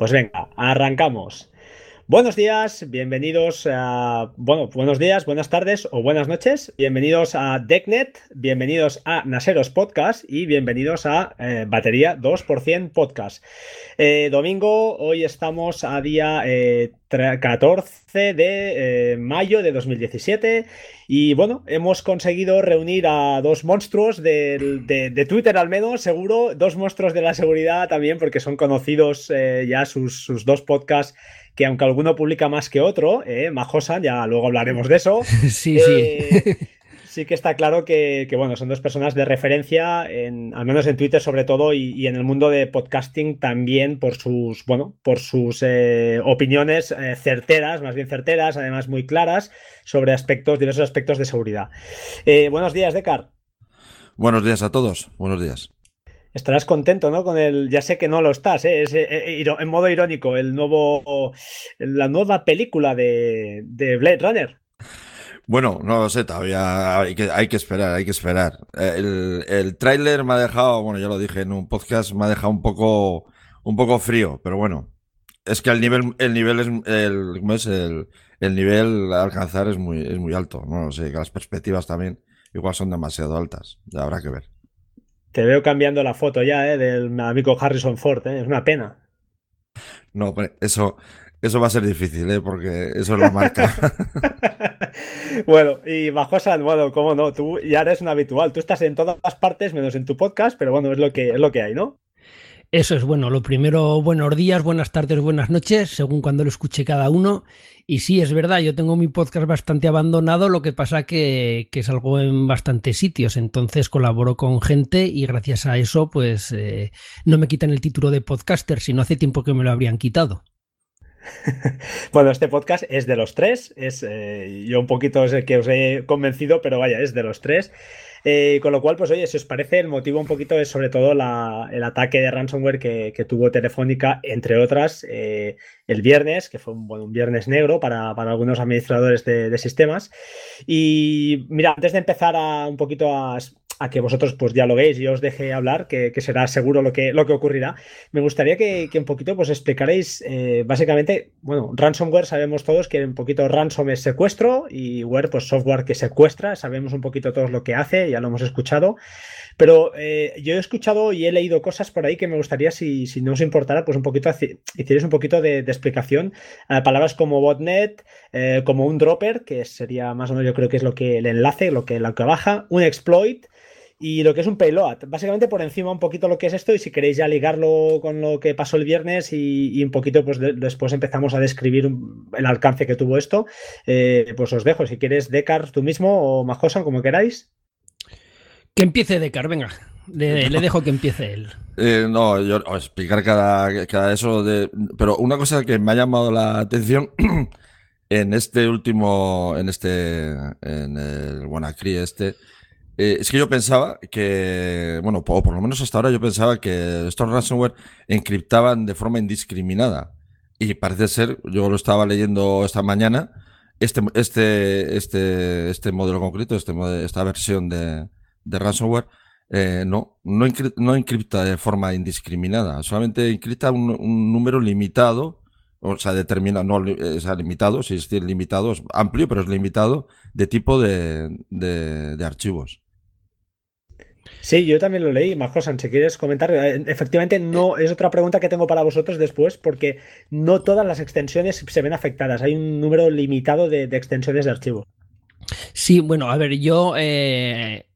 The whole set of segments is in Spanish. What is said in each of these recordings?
Pues venga, arrancamos. Buenos días, bienvenidos a. Bueno, buenos días, buenas tardes o buenas noches. Bienvenidos a DeckNet, bienvenidos a Naseros Podcast y bienvenidos a eh, Batería 2% Podcast. Eh, domingo, hoy estamos a día 14 eh, de mayo de 2017 y bueno, hemos conseguido reunir a dos monstruos de, Twitter al menos, seguro, dos monstruos de la seguridad también porque son conocidos ya sus, sus dos podcasts que aunque alguno publica más que otro, eh, Majosan, ya luego hablaremos de eso. sí, sí. Eh, sí que está claro que, bueno, son dos personas de referencia, en, al menos en Twitter sobre todo, y, en el mundo de podcasting también por sus, bueno, por sus eh, opiniones eh, certeras, más bien certeras, además muy claras, sobre aspectos, diversos aspectos de seguridad. buenos días, Decar. Buenos días a todos. Buenos días. Estarás contento, ¿no? Con el, ya sé que no lo estás, ¿eh? Eh, eh, en modo irónico, el nuevo, la nueva película de, Blade Runner. Bueno, no lo sé, todavía hay que, hay que esperar, hay que esperar. El, el tráiler me ha dejado, bueno, ya lo dije en un podcast, me ha dejado un poco, un poco frío, pero bueno, es que el nivel, el nivel es, el, ¿cómo es? El, el nivel a alcanzar es muy, es muy alto, no lo sé, que las perspectivas también igual son demasiado altas, ya habrá que ver. Te veo cambiando la foto ya, ¿eh? Del amigo Harrison Ford, ¿eh? Es una pena. No, eso, eso va a ser difícil, ¿eh? Porque eso es la marca. bueno, y bajo San, bueno, cómo no, tú ya eres un habitual. Tú estás en todas las partes, menos en tu podcast, pero bueno, es lo que, es lo que hay, ¿no? Eso es bueno. Lo primero, buenos días, buenas tardes, buenas noches, según cuando lo escuche cada uno. Y sí, es verdad, yo tengo mi podcast bastante abandonado, lo que pasa que, que salgo en bastantes sitios, entonces colaboro con gente y gracias a eso, pues eh, no me quitan el título de podcaster, sino hace tiempo que me lo habrían quitado. bueno, este podcast es de los tres, es eh, yo un poquito es el que os he convencido, pero vaya, es de los tres. Eh, con lo cual, pues oye, si os parece, el motivo un poquito es sobre todo el ataque de ransomware que, tuvo Telefónica, entre otras, eh, el viernes, que fue un, un viernes negro para, algunos administradores de, sistemas. Y mira, antes de empezar a un poquito a, a que vosotros pues dialoguéis y os deje hablar, que, será seguro lo que, lo que ocurrirá. Me gustaría que, un poquito pues explicaréis eh, básicamente, bueno, ransomware sabemos todos que un poquito ransom es secuestro y ware pues software que secuestra, sabemos un poquito todos lo que hace, ya lo hemos escuchado, pero eh, yo he escuchado y he leído cosas por ahí que me gustaría, si, si no os importara, pues un poquito, hicierais un poquito de, explicación. palabras como botnet, eh, como un dropper, que sería más o menos yo creo que es lo que el enlace, lo que, lo que baja, un exploit, y lo que es un payload. Básicamente por encima un poquito lo que es esto y si queréis ya ligarlo con lo que pasó el viernes y, un poquito pues después empezamos a describir el alcance que tuvo esto, eh, pues os dejo. Si quieres Decar tú mismo o Majosan, como queráis. Que empiece Decar, venga. Le, dejo que empiece él. Eh, no, yo explicar cada, cada eso de... Pero una cosa que me ha llamado la atención en este último, en este, en el WannaCry este, eh, es que yo pensaba que, bueno, o por lo menos hasta ahora yo pensaba que estos ransomware encriptaban de forma indiscriminada. Y parece ser, yo lo estaba leyendo esta mañana, este, este, este, este modelo concreto, este, esta versión de, ransomware, eh, no, no, no, encripta de forma indiscriminada, solamente encripta un, número limitado, o sea, determina, no, o sea, limitado, si es limitado, es amplio, pero es limitado, de tipo de, de archivos. Sí, yo también lo leí, Majosan, si quieres comentar, eh, efectivamente no es otra pregunta que tengo para vosotros después, porque no todas las extensiones se ven afectadas, hay un número limitado de, extensiones de archivo. Sí, bueno, a ver, yo eh,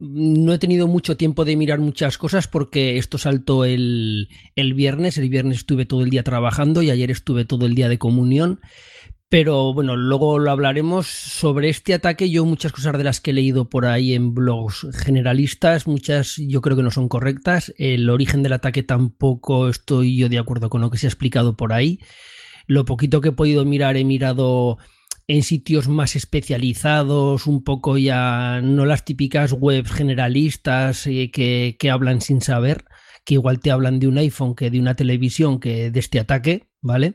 no he tenido mucho tiempo de mirar muchas cosas porque esto saltó el, el viernes, el viernes estuve todo el día trabajando y ayer estuve todo el día de comunión. Pero bueno, luego lo hablaremos sobre este ataque. Yo muchas cosas de las que he leído por ahí en blogs generalistas, muchas yo creo que no son correctas. El origen del ataque tampoco estoy yo de acuerdo con lo que se ha explicado por ahí. Lo poquito que he podido mirar he mirado en sitios más especializados, un poco ya no las típicas webs generalistas eh, que, que hablan sin saber, que igual te hablan de un iPhone que de una televisión que de este ataque, ¿vale?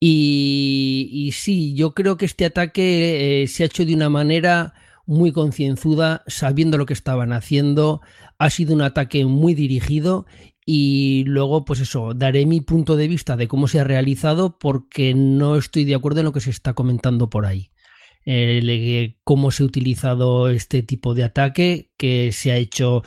Y, sí, yo creo que este ataque eh, se ha hecho de una manera muy concienzuda, sabiendo lo que estaban haciendo. Ha sido un ataque muy dirigido y luego, pues eso, daré mi punto de vista de cómo se ha realizado porque no estoy de acuerdo en lo que se está comentando por ahí. Eh, cómo se ha utilizado este tipo de ataque que se ha hecho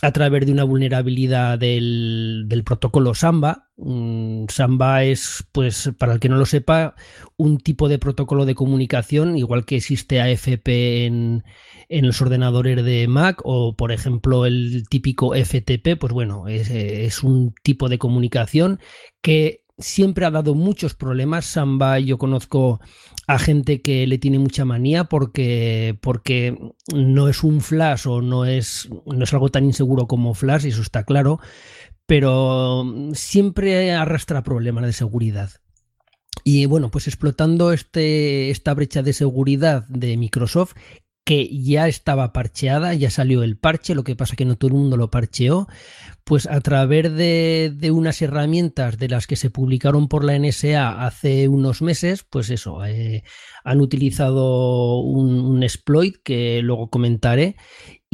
a través de una vulnerabilidad del, protocolo Samba. Mm, Samba es, pues, para el que no lo sepa, un tipo de protocolo de comunicación, igual que existe AFP en, los ordenadores de Mac o, por ejemplo, el típico FTP, pues bueno, es un tipo de comunicación que siempre ha dado muchos problemas. Samba, yo conozco a gente que le tiene mucha manía porque, porque no es un flash o no es, no es algo tan inseguro como flash, y eso está claro, pero siempre arrastra problemas de seguridad. Y bueno, pues explotando este, esta brecha de seguridad de Microsoft, que ya estaba parcheada, ya salió el parche, lo que pasa que no todo el mundo lo parcheó, pues a través de, unas herramientas de las que se publicaron por la NSA hace unos meses, pues eso, eh, han utilizado un, exploit que luego comentaré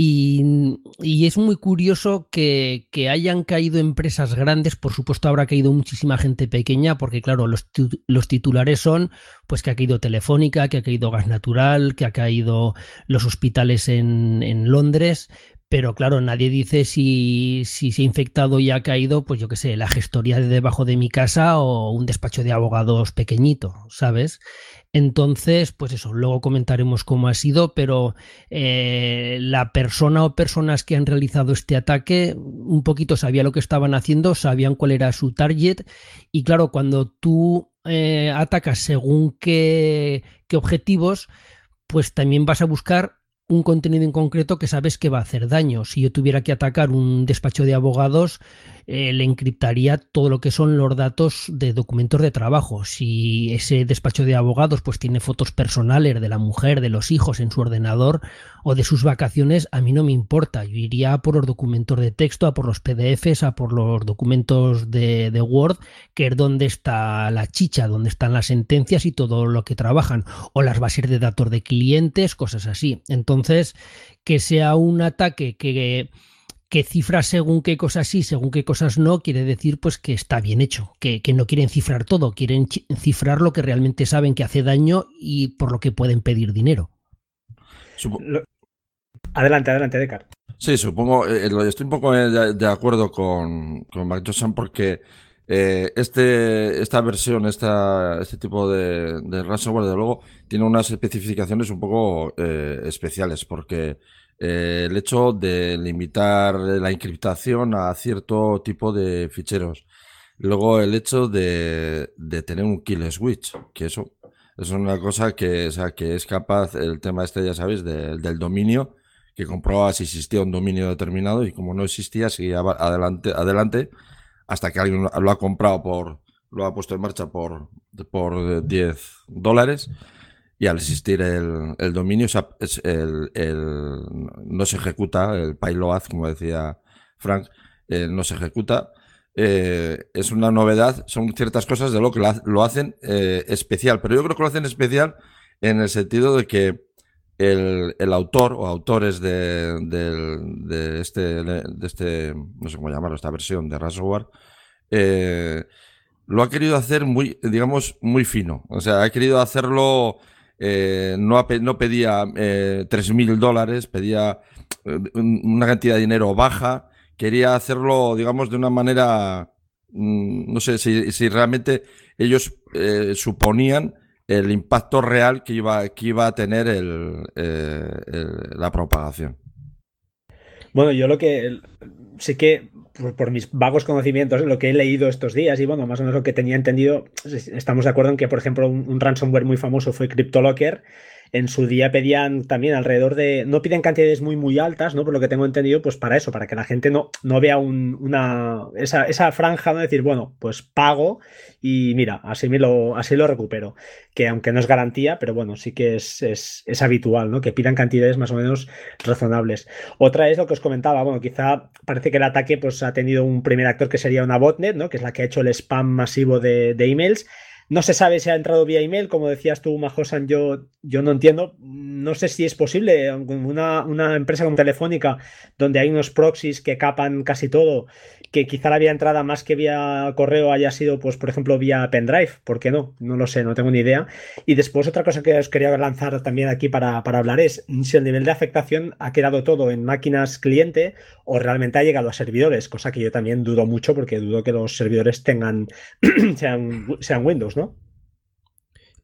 y, es muy curioso que, hayan caído empresas grandes, por supuesto habrá caído muchísima gente pequeña, porque claro, los, titulares son pues que ha caído Telefónica, que ha caído Gas Natural, que ha caído los hospitales en, en Londres, pero claro, nadie dice si, si, se ha infectado y ha caído, pues yo qué sé, la gestoría de debajo de mi casa o un despacho de abogados pequeñito, ¿sabes? Entonces, pues eso, luego comentaremos cómo ha sido, pero eh, la persona o personas que han realizado este ataque un poquito sabía lo que estaban haciendo, sabían cuál era su target y claro, cuando tú eh, atacas según qué, qué objetivos, pues también vas a buscar un contenido en concreto que sabes que va a hacer daño. Si yo tuviera que atacar un despacho de abogados, eh, le encriptaría todo lo que son los datos de documentos de trabajo. Si ese despacho de abogados pues tiene fotos personales de la mujer, de los hijos en su ordenador o de sus vacaciones, a mí no me importa. Yo iría por los documentos de texto, a por los PDFs, a por los documentos de, de Word, que es donde está la chicha, donde están las sentencias y todo lo que trabajan, o las bases de datos de clientes, cosas así. Entonces, que sea un ataque que que cifra según qué cosas sí, según qué cosas no, quiere decir pues que está bien hecho, que, no quieren cifrar todo, quieren cifrar lo que realmente saben que hace daño y por lo que pueden pedir dinero. Adelante, adelante, Decar. Sí, supongo, eh, eh, estoy un poco de, acuerdo con, con porque eh, este, esta versión, esta, este tipo de, de ransomware, de luego, tiene unas especificaciones un poco especiales, porque eh, el hecho de limitar la encriptación a cierto tipo de ficheros. Luego el hecho de, tener un kill switch, que eso es una cosa que, o sea, que es capaz, el tema este ya sabéis, del dominio, que comprobaba si existía un dominio determinado y como no existía, seguía adelante, adelante hasta que alguien lo ha comprado por, lo ha puesto en marcha por, por 10 dólares y al existir el, el dominio, no se ejecuta, el payload, como decía Frank, eh, no se ejecuta. Eh, es una novedad, son ciertas cosas de lo que lo hacen eh, especial, pero yo creo que lo hacen especial en el sentido de que el, el autor o autores de, de, este, de este, no sé cómo llamarlo, esta versión de ransomware, lo ha querido hacer muy, digamos, muy fino. O sea, ha querido hacerlo eh, no, no, pedía eh, 3.000 dólares, pedía eh, una cantidad de dinero baja, quería hacerlo, digamos, de una manera, mm, no sé si, realmente ellos eh, suponían el impacto real que iba, que iba a tener la propagación. Bueno, yo lo que sí que por, mis vagos conocimientos, lo que he leído estos días y bueno, más o menos lo que tenía entendido, estamos de acuerdo en que, por ejemplo, un, ransomware muy famoso fue CryptoLocker. En su día pedían también alrededor de. No piden cantidades muy, muy altas, ¿no? Por lo que tengo entendido, pues para eso, para que la gente no, no vea una. Esa, esa franja, ¿no? Decir, bueno, pues pago y mira, así, me lo, así lo recupero. Que aunque no es garantía, pero bueno, sí que es, es, habitual, ¿no? Que pidan cantidades más o menos razonables. Otra es lo que os comentaba, bueno, quizá parece que el ataque pues, ha tenido un primer actor que sería una botnet, ¿no? Que es la que ha hecho el spam masivo de, de emails No se sabe si ha entrado vía email, como decías tú, Majosan, yo, yo no entiendo. No sé si es posible, una, una empresa como Telefónica, donde hay unos proxies que capan casi todo, que quizá la vía entrada más que vía correo haya sido, pues, por ejemplo, vía pendrive. ¿Por qué no? No lo sé, no tengo ni idea. Y después otra cosa que os quería lanzar también aquí para, para hablar es si el nivel de afectación ha quedado todo en máquinas cliente o realmente ha llegado a servidores, cosa que yo también dudo mucho porque dudo que los servidores tengan, sean, sean Windows, ¿no?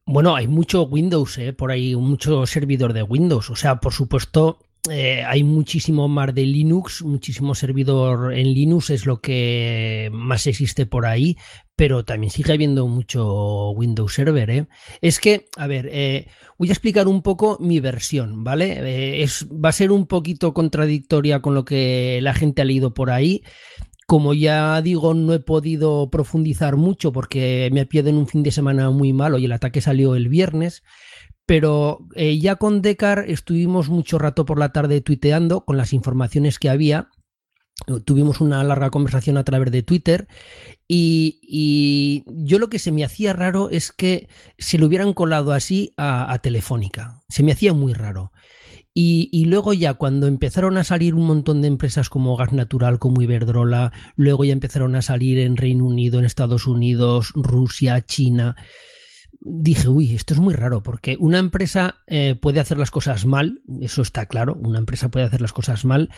Bueno, hay mucho Windows, ¿eh? por ahí, mucho servidor de Windows. O sea, por supuesto, eh, hay muchísimo más de Linux, muchísimo servidor en Linux es lo que más existe por ahí, pero también sigue habiendo mucho Windows Server. ¿eh? Es que, a ver, eh, voy a explicar un poco mi versión, ¿vale? es, va a ser un poquito contradictoria con lo que la gente ha leído por ahí. Como ya digo, no he podido profundizar mucho porque me pillado en un fin de semana muy malo y el ataque salió el viernes. Pero eh, ya con Decar estuvimos mucho rato por la tarde tuiteando con las informaciones que había. Tuvimos una larga conversación a través de Twitter y, yo lo que se me hacía raro es que se lo hubieran colado así a Telefónica. Se me hacía muy raro. Y, luego ya cuando empezaron a salir un montón de empresas como Gas Natural, como Iberdrola, luego ya empezaron a salir en Reino Unido, en Estados Unidos, Rusia, China, dije, uy, esto es muy raro, porque una empresa eh, puede hacer las cosas mal, eso está claro, una empresa puede hacer las cosas mal,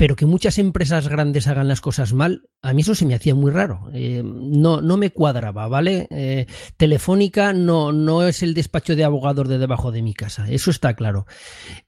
pero que muchas empresas grandes hagan las cosas mal, a mí eso se me hacía muy raro. Eh, no, no me cuadraba, ¿vale? Eh, Telefónica no, no es el despacho de abogados de debajo de mi casa, eso está claro.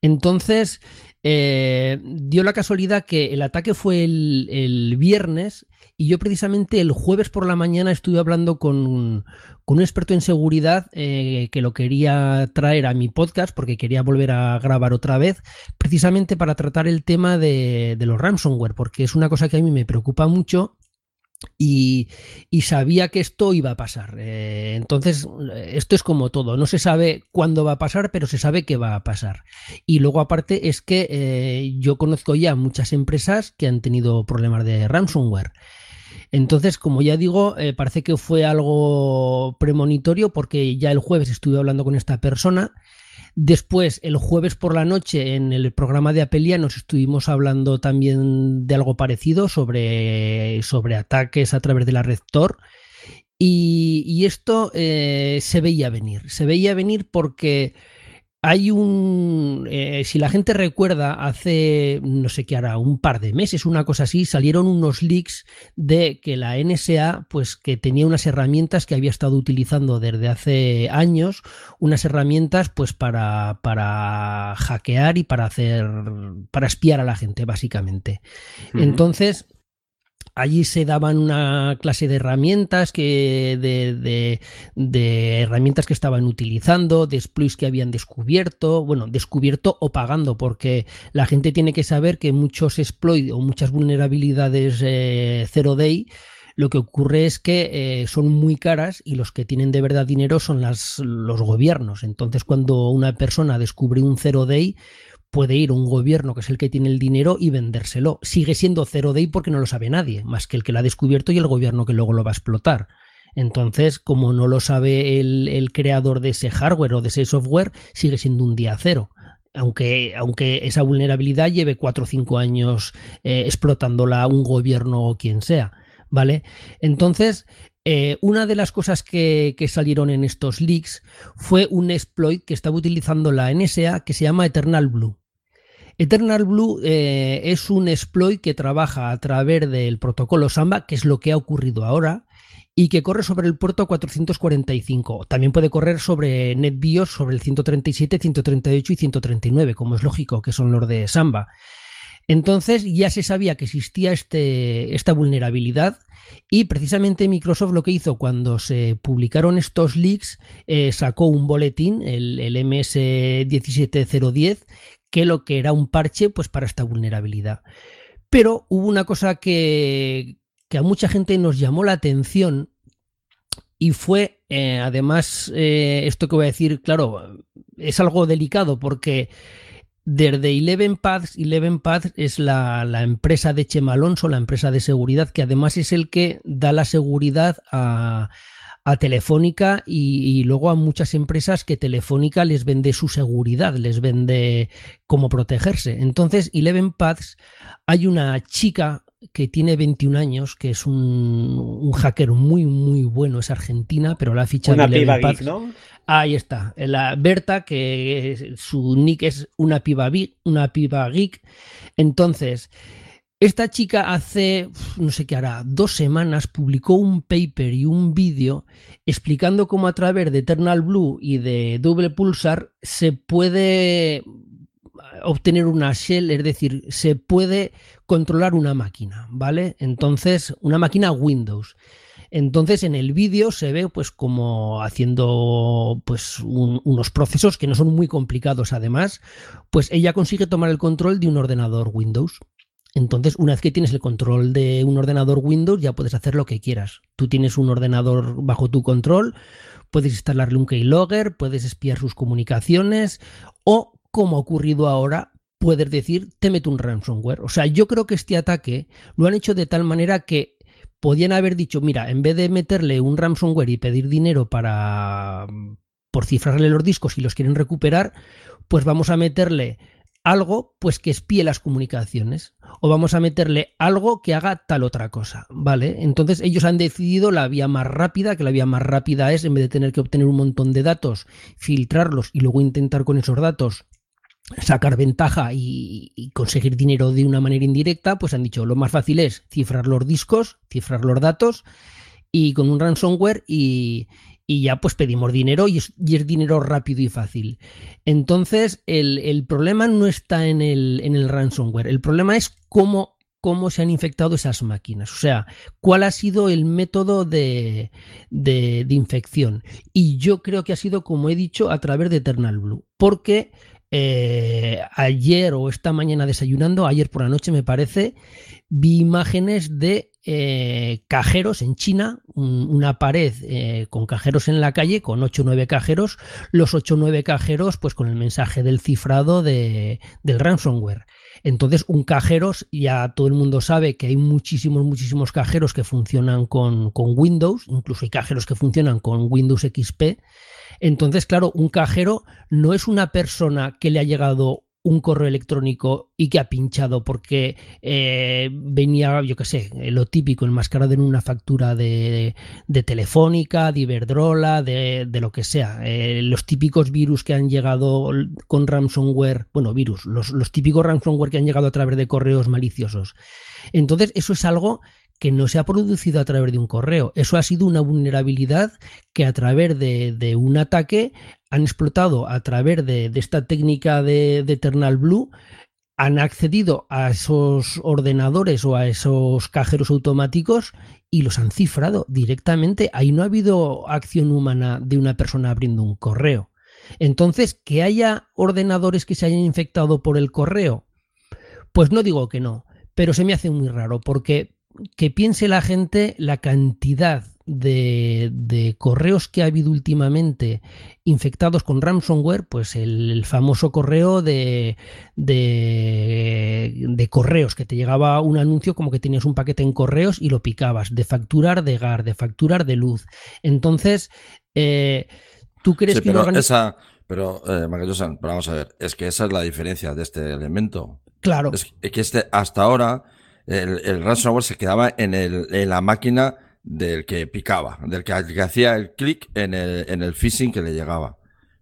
Entonces, eh, dio la casualidad que el ataque fue el, viernes y yo precisamente el jueves por la mañana estuve hablando con un, con un experto en seguridad eh, que lo quería traer a mi podcast porque quería volver a grabar otra vez, precisamente para tratar el tema de, los ransomware, porque es una cosa que a mí me preocupa mucho. Y, sabía que esto iba a pasar. Eh, entonces, esto es como todo. No se sabe cuándo va a pasar, pero se sabe que va a pasar. Y luego, aparte, es que eh, yo conozco ya muchas empresas que han tenido problemas de ransomware. Entonces, como ya digo, eh, parece que fue algo premonitorio porque ya el jueves estuve hablando con esta persona. Después, el jueves por la noche, en el programa de Apelia, nos estuvimos hablando también de algo parecido sobre, sobre ataques a través de la red Tor. Y, esto eh, se veía venir. Se veía venir porque hay un, eh, si la gente recuerda, hace, no sé qué hará, un par de meses, una cosa así, salieron unos leaks de que la NSA, pues que tenía unas herramientas que había estado utilizando desde hace años, unas herramientas pues para, para hackear y para hacer, para espiar a la gente, básicamente. Entonces, Allí se daban una clase de herramientas que de, de, herramientas que estaban utilizando, de exploits que habían descubierto, bueno, descubierto o pagando, porque la gente tiene que saber que muchos exploits o muchas vulnerabilidades eh, zero day lo que ocurre es que eh, son muy caras y los que tienen de verdad dinero son las, los gobiernos. Entonces, cuando una persona descubre un zero day, puede ir un gobierno que es el que tiene el dinero y vendérselo. Sigue siendo cero day porque no lo sabe nadie, más que el que lo ha descubierto y el gobierno que luego lo va a explotar. Entonces, como no lo sabe el, creador de ese hardware o de ese software, sigue siendo un día cero. Aunque, aunque esa vulnerabilidad lleve cuatro o cinco años eh, explotándola un gobierno o quien sea. ¿Vale? Entonces, eh, una de las cosas que, salieron en estos leaks fue un exploit que estaba utilizando la NSA que se llama Eternal Blue. Eternal Blue eh, es un exploit que trabaja a través del protocolo Samba, que es lo que ha ocurrido ahora, y que corre sobre el puerto 445. También puede correr sobre NetBIOS, sobre el 137, 138 y 139, como es lógico, que son los de Samba. Entonces ya se sabía que existía este, esta vulnerabilidad y precisamente Microsoft lo que hizo cuando se publicaron estos leaks eh, sacó un boletín, el, el MS17010, que lo que era un parche pues para esta vulnerabilidad. Pero hubo una cosa que, a mucha gente nos llamó la atención y fue, eh, además, eh, esto que voy a decir, claro, es algo delicado porque desde Eleven Paths, Eleven Paths es la, empresa de Chema Alonso, la empresa de seguridad, que además es el que da la seguridad a, a Telefónica y, luego a muchas empresas que Telefónica les vende su seguridad, les vende cómo protegerse. Entonces, Eleven Paths, hay una chica que tiene 21 años, que es un, hacker muy, muy bueno, es argentina, pero la ficha Una piba geek, ¿no? Ahí está, la Berta, que su nick es una piba, una piba geek. Entonces, esta chica hace, no sé qué hará, dos semanas publicó un paper y un vídeo explicando cómo a través de Eternal Blue y de Double Pulsar se puede obtener una shell, es decir, se puede controlar una máquina, ¿vale? Entonces, una máquina Windows. Entonces en el vídeo se ve pues como haciendo pues unos procesos que no son muy complicados además, pues ella consigue tomar el control de un ordenador Windows. Entonces, una vez que tienes el control de un ordenador Windows, ya puedes hacer lo que quieras. Tú tienes un ordenador bajo tu control, puedes instalarle un keylogger, puedes espiar sus comunicaciones o, como ha ocurrido ahora, puedes decir, te meto un ransomware. O sea, yo creo que este ataque lo han hecho de tal manera que podían haber dicho, mira, en vez de meterle un ransomware y pedir dinero para por cifrarle los discos y los quieren recuperar, pues vamos a meterle algo pues que espíe las comunicaciones o vamos a meterle algo que haga tal otra cosa, ¿vale? Entonces ellos han decidido la vía más rápida, que la vía más rápida es en vez de tener que obtener un montón de datos, filtrarlos y luego intentar con esos datos sacar ventaja y, y, conseguir dinero de una manera indirecta, pues han dicho lo más fácil es cifrar los discos, cifrar los datos y con un ransomware y, y ya pues pedimos dinero y es, dinero rápido y fácil. Entonces el, problema no está en el, en el, ransomware, el problema es cómo, cómo se han infectado esas máquinas, o sea, cuál ha sido el método de, de, infección. Y yo creo que ha sido, como he dicho, a través de Eternal Blue, porque... Eh, ayer o esta mañana desayunando, ayer por la noche me parece, vi imágenes de eh, cajeros en China, una pared eh, con cajeros en la calle, con 8 o 9 cajeros, los 8 o 9 cajeros pues con el mensaje del cifrado de, del ransomware. Entonces, un cajero, ya todo el mundo sabe que hay muchísimos, muchísimos cajeros que funcionan con, con Windows, incluso hay cajeros que funcionan con Windows XP. Entonces, claro, un cajero no es una persona que le ha llegado un correo electrónico y que ha pinchado porque eh, venía, yo qué sé, lo típico, enmascarado en una factura de, de Telefónica, de Iberdrola, de, de lo que sea. Eh, los típicos virus que han llegado con ransomware, bueno, virus, los, los típicos ransomware que han llegado a través de correos maliciosos. Entonces, eso es algo que no se ha producido a través de un correo. Eso ha sido una vulnerabilidad que a través de, un ataque han explotado a través de, esta técnica de, Eternal Blue han accedido a esos ordenadores o a esos cajeros automáticos y los han cifrado directamente. Ahí no ha habido acción humana de una persona abriendo un correo. Entonces, que haya ordenadores que se hayan infectado por el correo, pues no digo que no, pero se me hace muy raro porque que piense la gente la cantidad de, correos que ha habido últimamente infectados con ransomware, pues el, famoso correo de, de, correos, que te llegaba un anuncio como que tenías un paquete en correos y lo picabas, de facturar de GAR, de facturar de luz. Entonces, eh, ¿tú crees que... Pero, esa, pero, eh, vamos a ver, es que esa es la diferencia de este elemento. Claro. Es que este, hasta ahora el, ransomware se quedaba en, el, en la máquina del que picaba, del que, hacía el clic en el, en el phishing que le llegaba.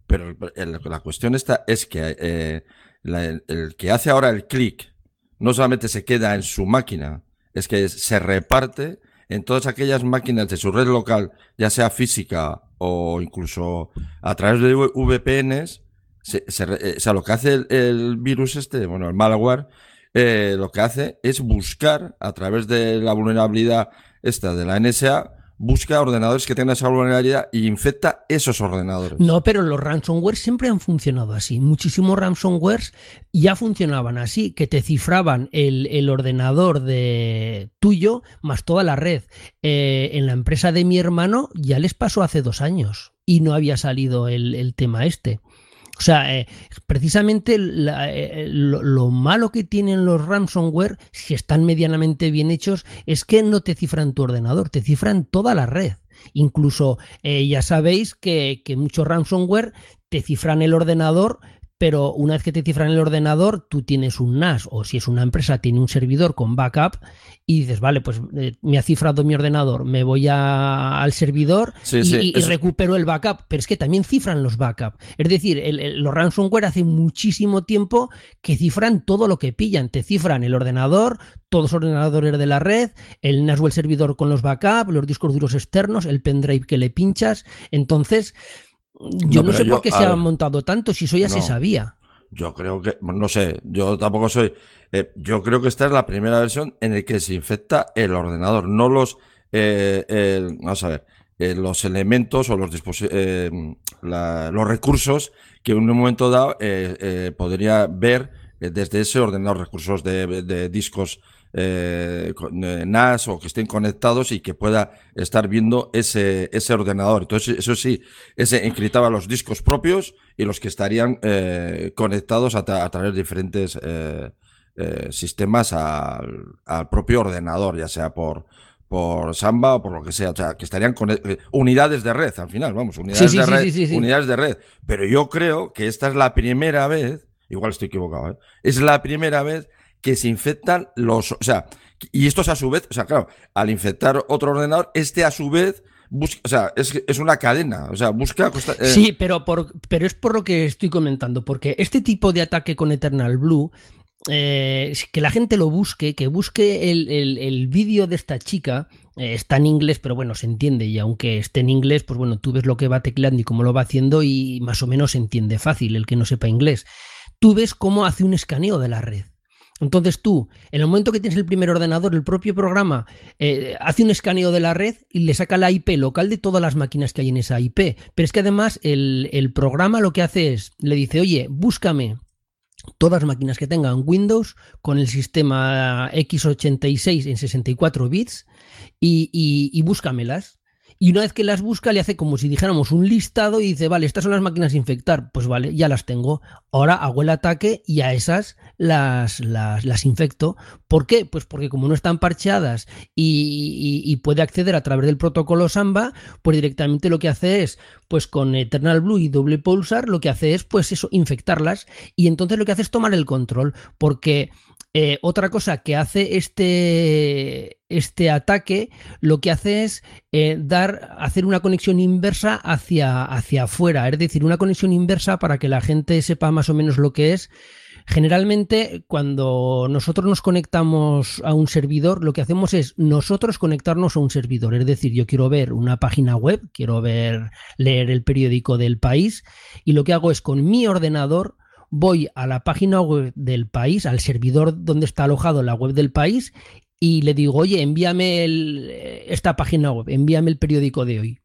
Pero la cuestión esta es que eh, el, que hace ahora el clic no solamente se queda en su máquina, es que se reparte en todas aquellas máquinas de su red local, ya sea física o incluso a través de VPNs. Se, eh, o sea, lo que hace el, el virus este, bueno, el malware, eh, lo que hace es buscar a través de la vulnerabilidad esta de la NSA, busca ordenadores que tengan esa vulnerabilidad y infecta esos ordenadores. No, pero los ransomware siempre han funcionado así. Muchísimos ransomwares ya funcionaban así, que te cifraban el, ordenador de tuyo más toda la red. Eh, en la empresa de mi hermano ya les pasó hace dos años y no había salido el tema este. O sea, eh, precisamente eh, lo, malo que tienen los ransomware, si están medianamente bien hechos, es que no te cifran tu ordenador, te cifran toda la red. Incluso eh, ya sabéis que muchos ransomware te cifran el ordenador pero una vez que te cifran el ordenador, tú tienes un NAS o si es una empresa, tiene un servidor con backup y dices, vale, pues eh, me ha cifrado mi ordenador, me voy al servidor y, recupero el backup. Pero es que también cifran los backups. Es decir, los ransomware hace muchísimo tiempo que cifran todo lo que pillan. Te cifran el ordenador, todos los ordenadores de la red, el NAS o el servidor con los backups, los discos duros externos, el pendrive que le pinchas. Entonces yo no, sé por qué se han montado tanto, si eso ya se sabía. Yo creo que, no sé, yo tampoco soy. Eh, yo creo que esta es la primera versión en la que se infecta el ordenador, no los. Eh, vamos a ver, eh, los elementos o los, los recursos que en un momento dado podría ver desde ese ordenador, recursos de discos eh, eh NAS o que estén conectados y que pueda estar viendo ese, ese ordenador. Entonces, eso sí, ese encriptaba los discos propios y los que estarían eh, conectados a, través de diferentes eh, sistemas al, propio ordenador, ya sea por, por Samba o por lo que sea, o sea, que estarían con unidades de red al final, vamos, unidades de red, unidades de red. Pero yo creo que esta es la primera vez, igual estoy equivocado, es la primera vez que se infectan los, o sea, y estos a su vez, o sea, claro, al infectar otro ordenador, este a su vez busca, o sea, es, es una cadena, o sea, busca... Eh, sí, pero, por, pero es por lo que estoy comentando, porque este tipo de ataque con Eternal Blue, eh, que la gente lo busque, que busque el, vídeo de esta chica, eh, está en inglés, pero bueno, se entiende, y aunque esté en inglés, pues bueno, tú ves lo que va tecleando y cómo lo va haciendo y más o menos se entiende fácil el que no sepa inglés. Tú ves cómo hace un escaneo de la red. Entonces tú, en el momento que tienes el primer ordenador, el propio programa eh, hace un escaneo de la red y le saca la IP local de todas las máquinas que hay en esa IP. Pero es que además el, programa lo que hace es, le dice, oye, búscame todas las máquinas que tengan Windows con el sistema x86 en 64 bits y búscamelas. Y una vez que las busca, le hace como si dijéramos un listado y dice, vale, estas son las máquinas a infectar. Pues vale, ya las tengo. Ahora hago el ataque y a esas las, las, infecto. ¿Por qué? Pues porque como no están parcheadas y, puede acceder a través del protocolo Samba, pues directamente lo que hace es, pues con Eternal Blue y doble pulsar, lo que hace es, pues eso, infectarlas. Y entonces lo que hace es tomar el control. Porque eh, otra cosa que hace este, este ataque, lo que hace es eh, dar, hacer una conexión inversa hacia, hacia afuera, es decir, una conexión inversa para que la gente sepa más o menos lo que es. Generalmente, cuando nosotros nos conectamos a un servidor, lo que hacemos es nosotros conectarnos a un servidor. Es decir, yo quiero ver una página web, quiero ver, leer el periódico del país, y lo que hago es con mi ordenador voy a la página web del país, al servidor donde está alojado la web del país, y le digo, oye, envíame esta página web, envíame el periódico de hoy.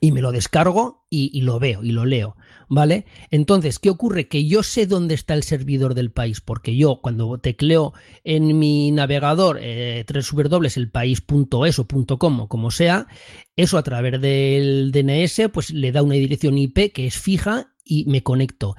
Y me lo descargo y, lo veo y lo leo, ¿vale? Entonces, ¿qué ocurre? Que yo sé dónde está el servidor del país, porque yo cuando tecleo en mi navegador eh, www.elpaís.es o .com o como sea, eso a través del DNS pues le da una dirección IP que es fija y me conecto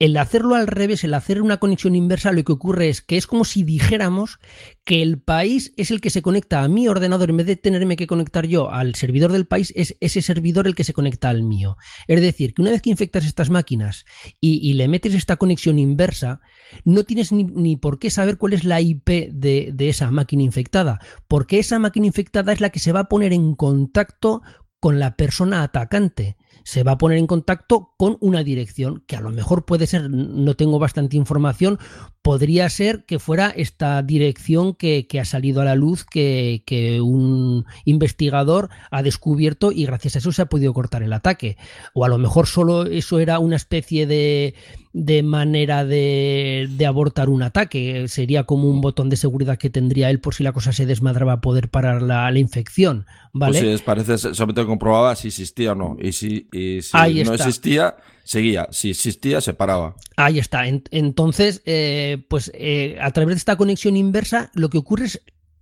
el hacerlo al revés, el hacer una conexión inversa, lo que ocurre es que es como si dijéramos que el país es el que se conecta a mi ordenador, en vez de tenerme que conectar yo al servidor del país, es ese servidor el que se conecta al mío. Es decir, que una vez que infectas estas máquinas y, le metes esta conexión inversa, no tienes ni, por qué saber cuál es la IP de, esa máquina infectada, porque esa máquina infectada es la que se va a poner en contacto con la persona atacante se va a poner en contacto con una dirección que a lo mejor puede ser, no tengo bastante información, podría ser que fuera esta dirección que, ha salido a la luz, que, un investigador ha descubierto y gracias a eso se ha podido cortar el ataque. O a lo mejor solo eso era una especie de, manera de, abortar un ataque. Sería como un botón de seguridad que tendría él por si la cosa se desmadraba poder parar la, infección. ¿vale? Pues sí, parece solamente comprobaba si existía o no. Y si, si no existía, seguía. Si existía, se paraba. Ahí está. entonces, eh, pues eh, a través de esta conexión inversa, lo que ocurre es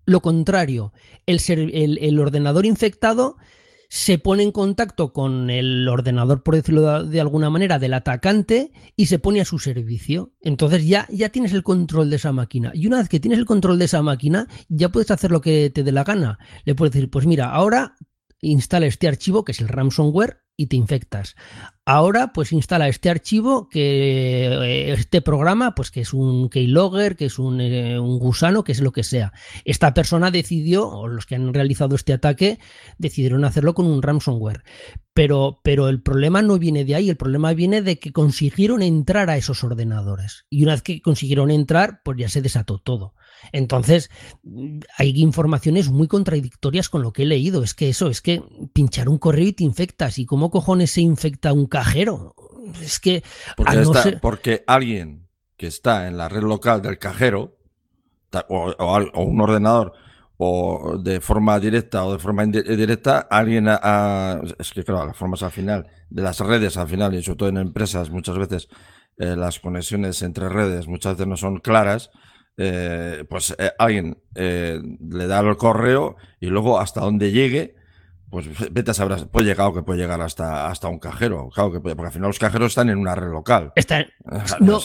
lo contrario. El, el, ordenador infectado se pone en contacto con el ordenador, por decirlo de, alguna manera, del atacante y se pone a su servicio. Entonces ya, ya tienes el control de esa máquina. Y una vez que tienes el control de esa máquina, ya puedes hacer lo que te dé la gana. Le puedes decir, pues mira, ahora instala este archivo, que es el ransomware, y te infectas. Ahora, pues instala este archivo, que eh, este programa, pues que es un keylogger, que es un, eh, un, gusano, que es lo que sea. Esta persona decidió, o los que han realizado este ataque, decidieron hacerlo con un ransomware. Pero, pero el problema no viene de ahí, el problema viene de que consiguieron entrar a esos ordenadores. Y una vez que consiguieron entrar, pues ya se desató todo. Entonces, hay informaciones muy contradictorias con lo que he leído. Es que eso, es que pinchar un correo y te infectas. ¿Y cómo cojones se infecta un cajero? Es que. Porque, porque alguien que está en la red local del cajero, o, un ordenador, o de forma directa o de forma indirecta, alguien es que claro, las formas al final, de las redes al final, y sobre todo en empresas, muchas veces eh, las conexiones entre redes muchas veces no son claras, eh, pues eh, alguien eh, le da el correo y luego hasta donde llegue, pues vete a saber, puede llegar o que puede llegar hasta, hasta un cajero, claro, que, porque al final los cajeros están en una red local. no,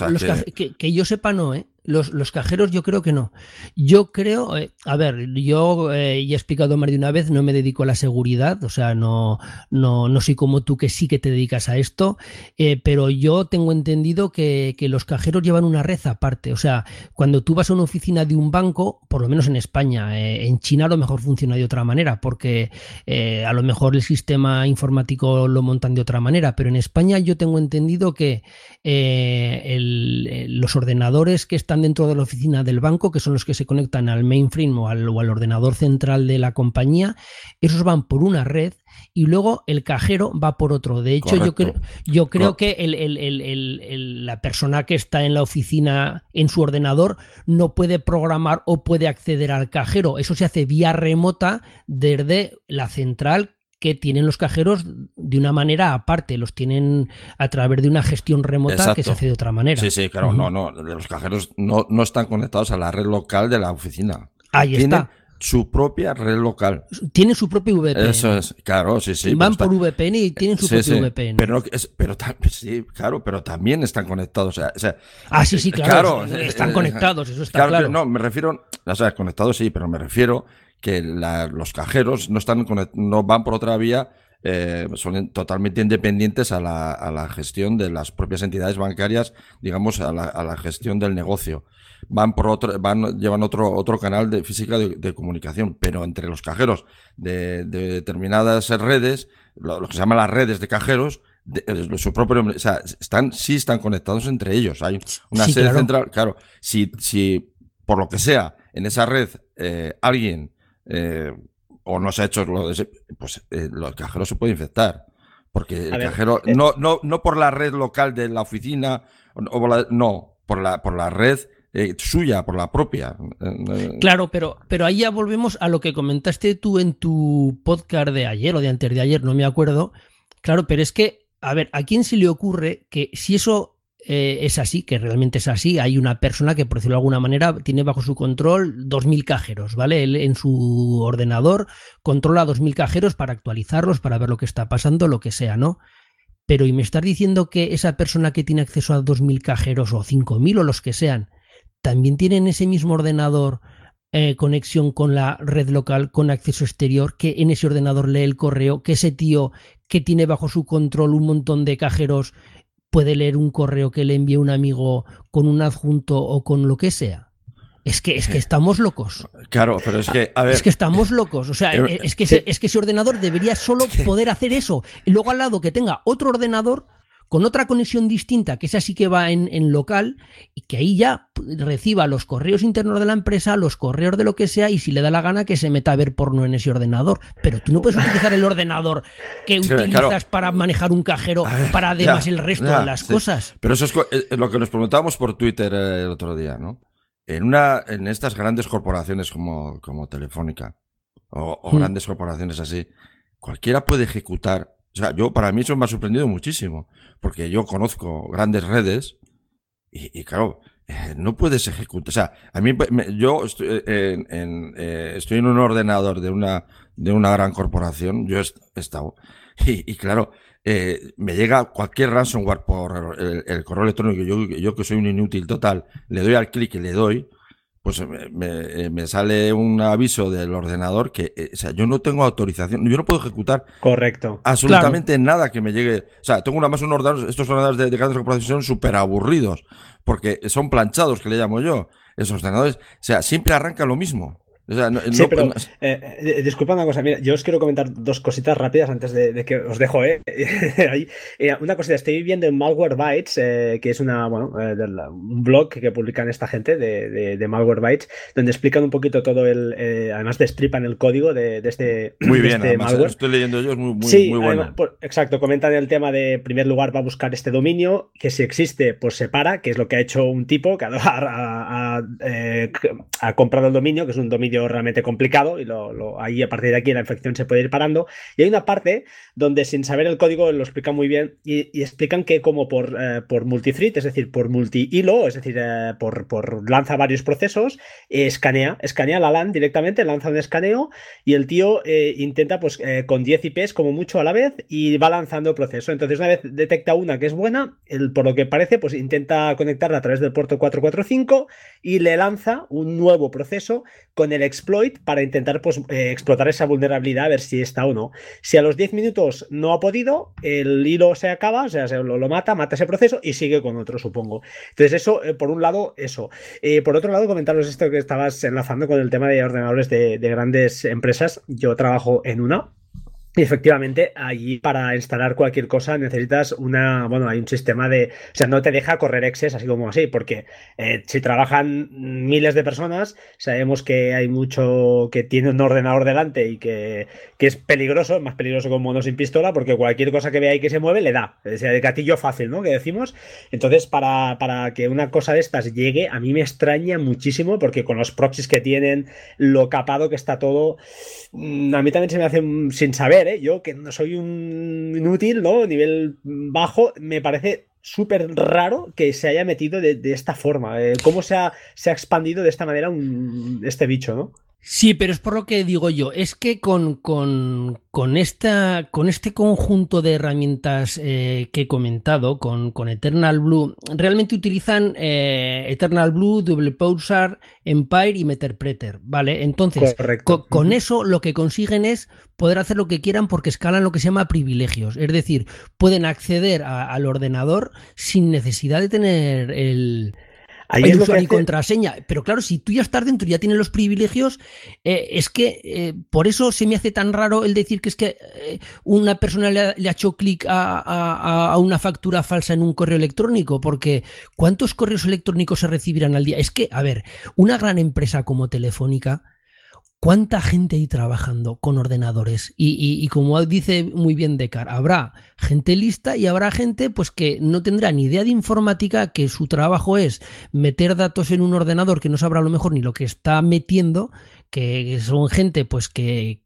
que... yo sepa no, ¿eh? Los, cajeros yo creo que no. Yo creo, eh, a ver, yo eh, ya he explicado más de una vez, no me dedico a la seguridad, o sea, no, no, no soy como tú que sí que te dedicas a esto, eh, pero yo tengo entendido que, los cajeros llevan una red aparte. O sea, cuando tú vas a una oficina de un banco, por lo menos en España, en China a lo mejor funciona de otra manera, porque a lo mejor el sistema informático lo montan de otra manera, pero en España yo tengo entendido que los ordenadores que están dentro de la oficina del banco, que son los que se conectan al mainframe o al, ordenador central de la compañía, esos van por una red y luego el cajero va por otro. De hecho, yo, creo, yo creo que la persona que está en la oficina en su ordenador no puede programar o puede acceder al cajero. Eso se hace vía remota desde la central que tienen los cajeros de una manera aparte, los tienen a través de una gestión remota que se hace de otra manera. Sí, sí, claro, no, no, los cajeros no, no, están conectados a la red local de la oficina. Ahí está su propia red local. Tienen su propio VPN. Eso es, claro, sí, sí. Van por VPN y tienen su propio VPN. Pero, pero sí, claro, pero también están conectados. O sea, ah, sí, sí, claro. están conectados, eso está claro. No, me refiero, o sea, conectados sí, pero me refiero que los cajeros no, están no van por otra vía, eh, son totalmente independientes a la, a la, gestión de las propias entidades bancarias, digamos, a la, a la gestión del negocio. Van por otro, van, llevan otro, otro canal de física de, comunicación, pero entre los cajeros de, determinadas redes, lo, que se llama las redes de cajeros, de, su propio o sea, están, sí están conectados entre ellos. Hay una sede central, claro, si, si por lo que sea, en esa red eh, alguien eh, o no se ha hecho lo de pues eh, el cajero se puede infectar. Porque el cajero, eh, no, no, no por la red local de la oficina, o no, por la, por la red suya, por la propia. Claro, pero, pero ahí ya volvemos a lo que comentaste tú en tu podcast de ayer o de antes de ayer, no me acuerdo. Claro, pero es que, a ver, ¿a quién se le ocurre que si eso eh, es así, que realmente es así. Hay una persona que, por decirlo de alguna manera, tiene bajo su control 2.000 cajeros, ¿vale? Él en su ordenador controla 2.000 cajeros para actualizarlos, para ver lo que está pasando, lo que sea, ¿no? Pero y me estás diciendo que esa persona que tiene acceso a 2.000 cajeros o 5.000 o los que sean, también tiene en ese mismo ordenador eh, conexión con la red local, con acceso exterior, que en ese ordenador lee el correo, que ese tío que tiene bajo su control un montón de cajeros puede leer un correo que le envíe un amigo con un adjunto o con lo que sea. Es que, es que estamos locos. Claro, pero es que, a ver. Es que estamos locos. O sea, eh, es que, es que ese ordenador debería solo poder hacer eso. Y luego al lado que tenga otro ordenador con otra conexión distinta, que esa sí que va en, local, y que ahí ya reciba los correos internos de la empresa, los correos de lo que sea, y si le da la gana que se meta a ver porno en ese ordenador. Pero tú no puedes utilizar el ordenador que utilizas para manejar un cajero para además el resto de las cosas. Pero eso es lo que nos preguntábamos por Twitter eh, el otro día, ¿no? En, una, en estas grandes corporaciones como, como Telefónica o, hmm. grandes corporaciones así, cualquiera puede ejecutar o sea, yo para mí eso me ha sorprendido muchísimo, porque yo conozco grandes redes y, claro, eh, no puedes ejecutar. O sea, a mí yo estoy eh, en, eh, estoy en un ordenador de una de una gran corporación, yo he, estado y, claro, me llega cualquier ransomware por el, correo electrónico. Yo, yo que soy un inútil total, le doy al clic y le doy pues me, sale un aviso del ordenador que, o sea, yo no tengo autorización, yo no puedo ejecutar Correcto. absolutamente nada que me llegue. O sea, tengo una más un ordenador, estos ordenadores de, de grandes corporaciones son súper aburridos, porque son planchados, que le llamo yo. Esos ordenadores, o sea, siempre arranca lo mismo sí, pero eh, eh, disculpa una cosa, mira, yo os quiero comentar dos cositas rápidas antes de, que os dejo, ¿eh? eh una cosita, estoy viendo en Malwarebytes, que es una, bueno, un blog que publican esta gente de, de, Malwarebytes, donde explican un poquito todo el, además destripan el código de, este, muy bien, este malware. estoy leyendo yo, es muy, muy, muy bueno. exacto, comentan el tema de, en primer lugar, va a buscar este dominio, que si existe, pues separa, que es lo que ha hecho un tipo que ha, ha comprado el dominio, que es un dominio realmente complicado y lo, ahí a partir de aquí la infección se puede ir parando. Y hay una parte donde sin saber el código lo explican muy bien y, explican que como por, eh, por multithread, es decir, por multi-hilo, es decir, eh, por, por, lanza varios procesos, escanea, escanea la LAN directamente, lanza un escaneo y el tío eh, intenta pues con 10 IPs como mucho a la vez y va lanzando el proceso. Entonces una vez detecta una que es buena, el, por lo que parece pues intenta conectarla a través del puerto 445 y le lanza un nuevo proceso con el exploit para intentar pues, eh, explotar esa vulnerabilidad a ver si está o no. Si a los 10 minutos no ha podido, el hilo se acaba, o sea, se lo, mata, mata ese proceso y sigue con otro, supongo. Entonces, eso, eh, por un lado, eso. Eh, por otro lado, comentaros esto que estabas enlazando con el tema de ordenadores de grandes empresas. Yo trabajo en una y efectivamente, allí para instalar cualquier cosa necesitas una, bueno, hay un sistema de, o sea, no te deja correr exes así como así, porque eh, si trabajan miles de personas, sabemos que hay mucho que tiene un ordenador delante y que, que es peligroso, más peligroso que un mono sin pistola, porque cualquier cosa que vea ahí que se mueve le da, sea, de gatillo fácil, ¿no? Que decimos. Entonces, para, para que una cosa de estas llegue, a mí me extraña muchísimo, porque con los proxies que tienen, lo capado que está todo, mm, a mí también se me hace sin saber ¿eh? Yo, que no soy un inútil, ¿no? Nivel bajo, me parece súper raro que se haya metido de, esta forma. Eh, ¿Cómo se ha, se ha, expandido de esta manera este bicho, ¿no? Sí, pero es por lo que digo yo, es que con, con, con, esta, con este conjunto de herramientas eh, que he comentado, con, con, Eternal Blue, realmente utilizan eh, Eternal Blue, Double Pulsar, Empire y Meterpreter, ¿vale? Entonces, con eso lo que consiguen es poder hacer lo que quieran porque escalan lo que se llama privilegios, es decir, pueden acceder al ordenador sin necesidad de tener el hay usuario y contraseña. Pero claro, si tú ya estás dentro y ya tienes los privilegios, eh, es que eh, por eso se me hace tan raro el decir que es que eh, una persona le ha, hecho clic a, una factura falsa en un correo electrónico, porque ¿cuántos correos electrónicos se recibirán al día? Es que, a ver, una gran empresa como Telefónica ¿Cuánta gente hay trabajando con ordenadores? Y, como dice muy bien Decar, habrá gente lista y habrá gente pues que no tendrá ni idea de informática, que su trabajo es meter datos en un ordenador que no sabrá a lo mejor ni lo que está metiendo que son gente pues que,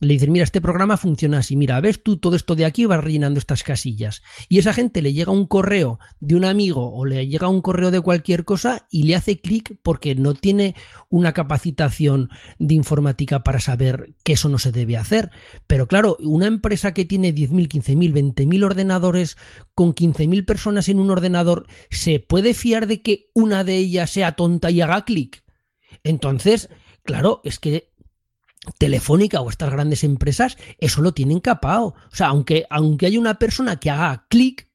le dicen, mira, este programa funciona así, mira, ves tú todo esto de aquí, vas rellenando estas casillas. Y esa gente le llega un correo de un amigo o le llega un correo de cualquier cosa y le hace clic porque no tiene una capacitación de informática para saber que eso no se debe hacer. Pero claro, una empresa que tiene 10.000, 15.000, 20.000 ordenadores con 15.000 personas en un ordenador, ¿se puede fiar de que una de ellas sea tonta y haga clic? Entonces, Claro, es que Telefónica o estas grandes empresas eso lo tienen capado. O sea, aunque, aunque haya una persona que haga clic,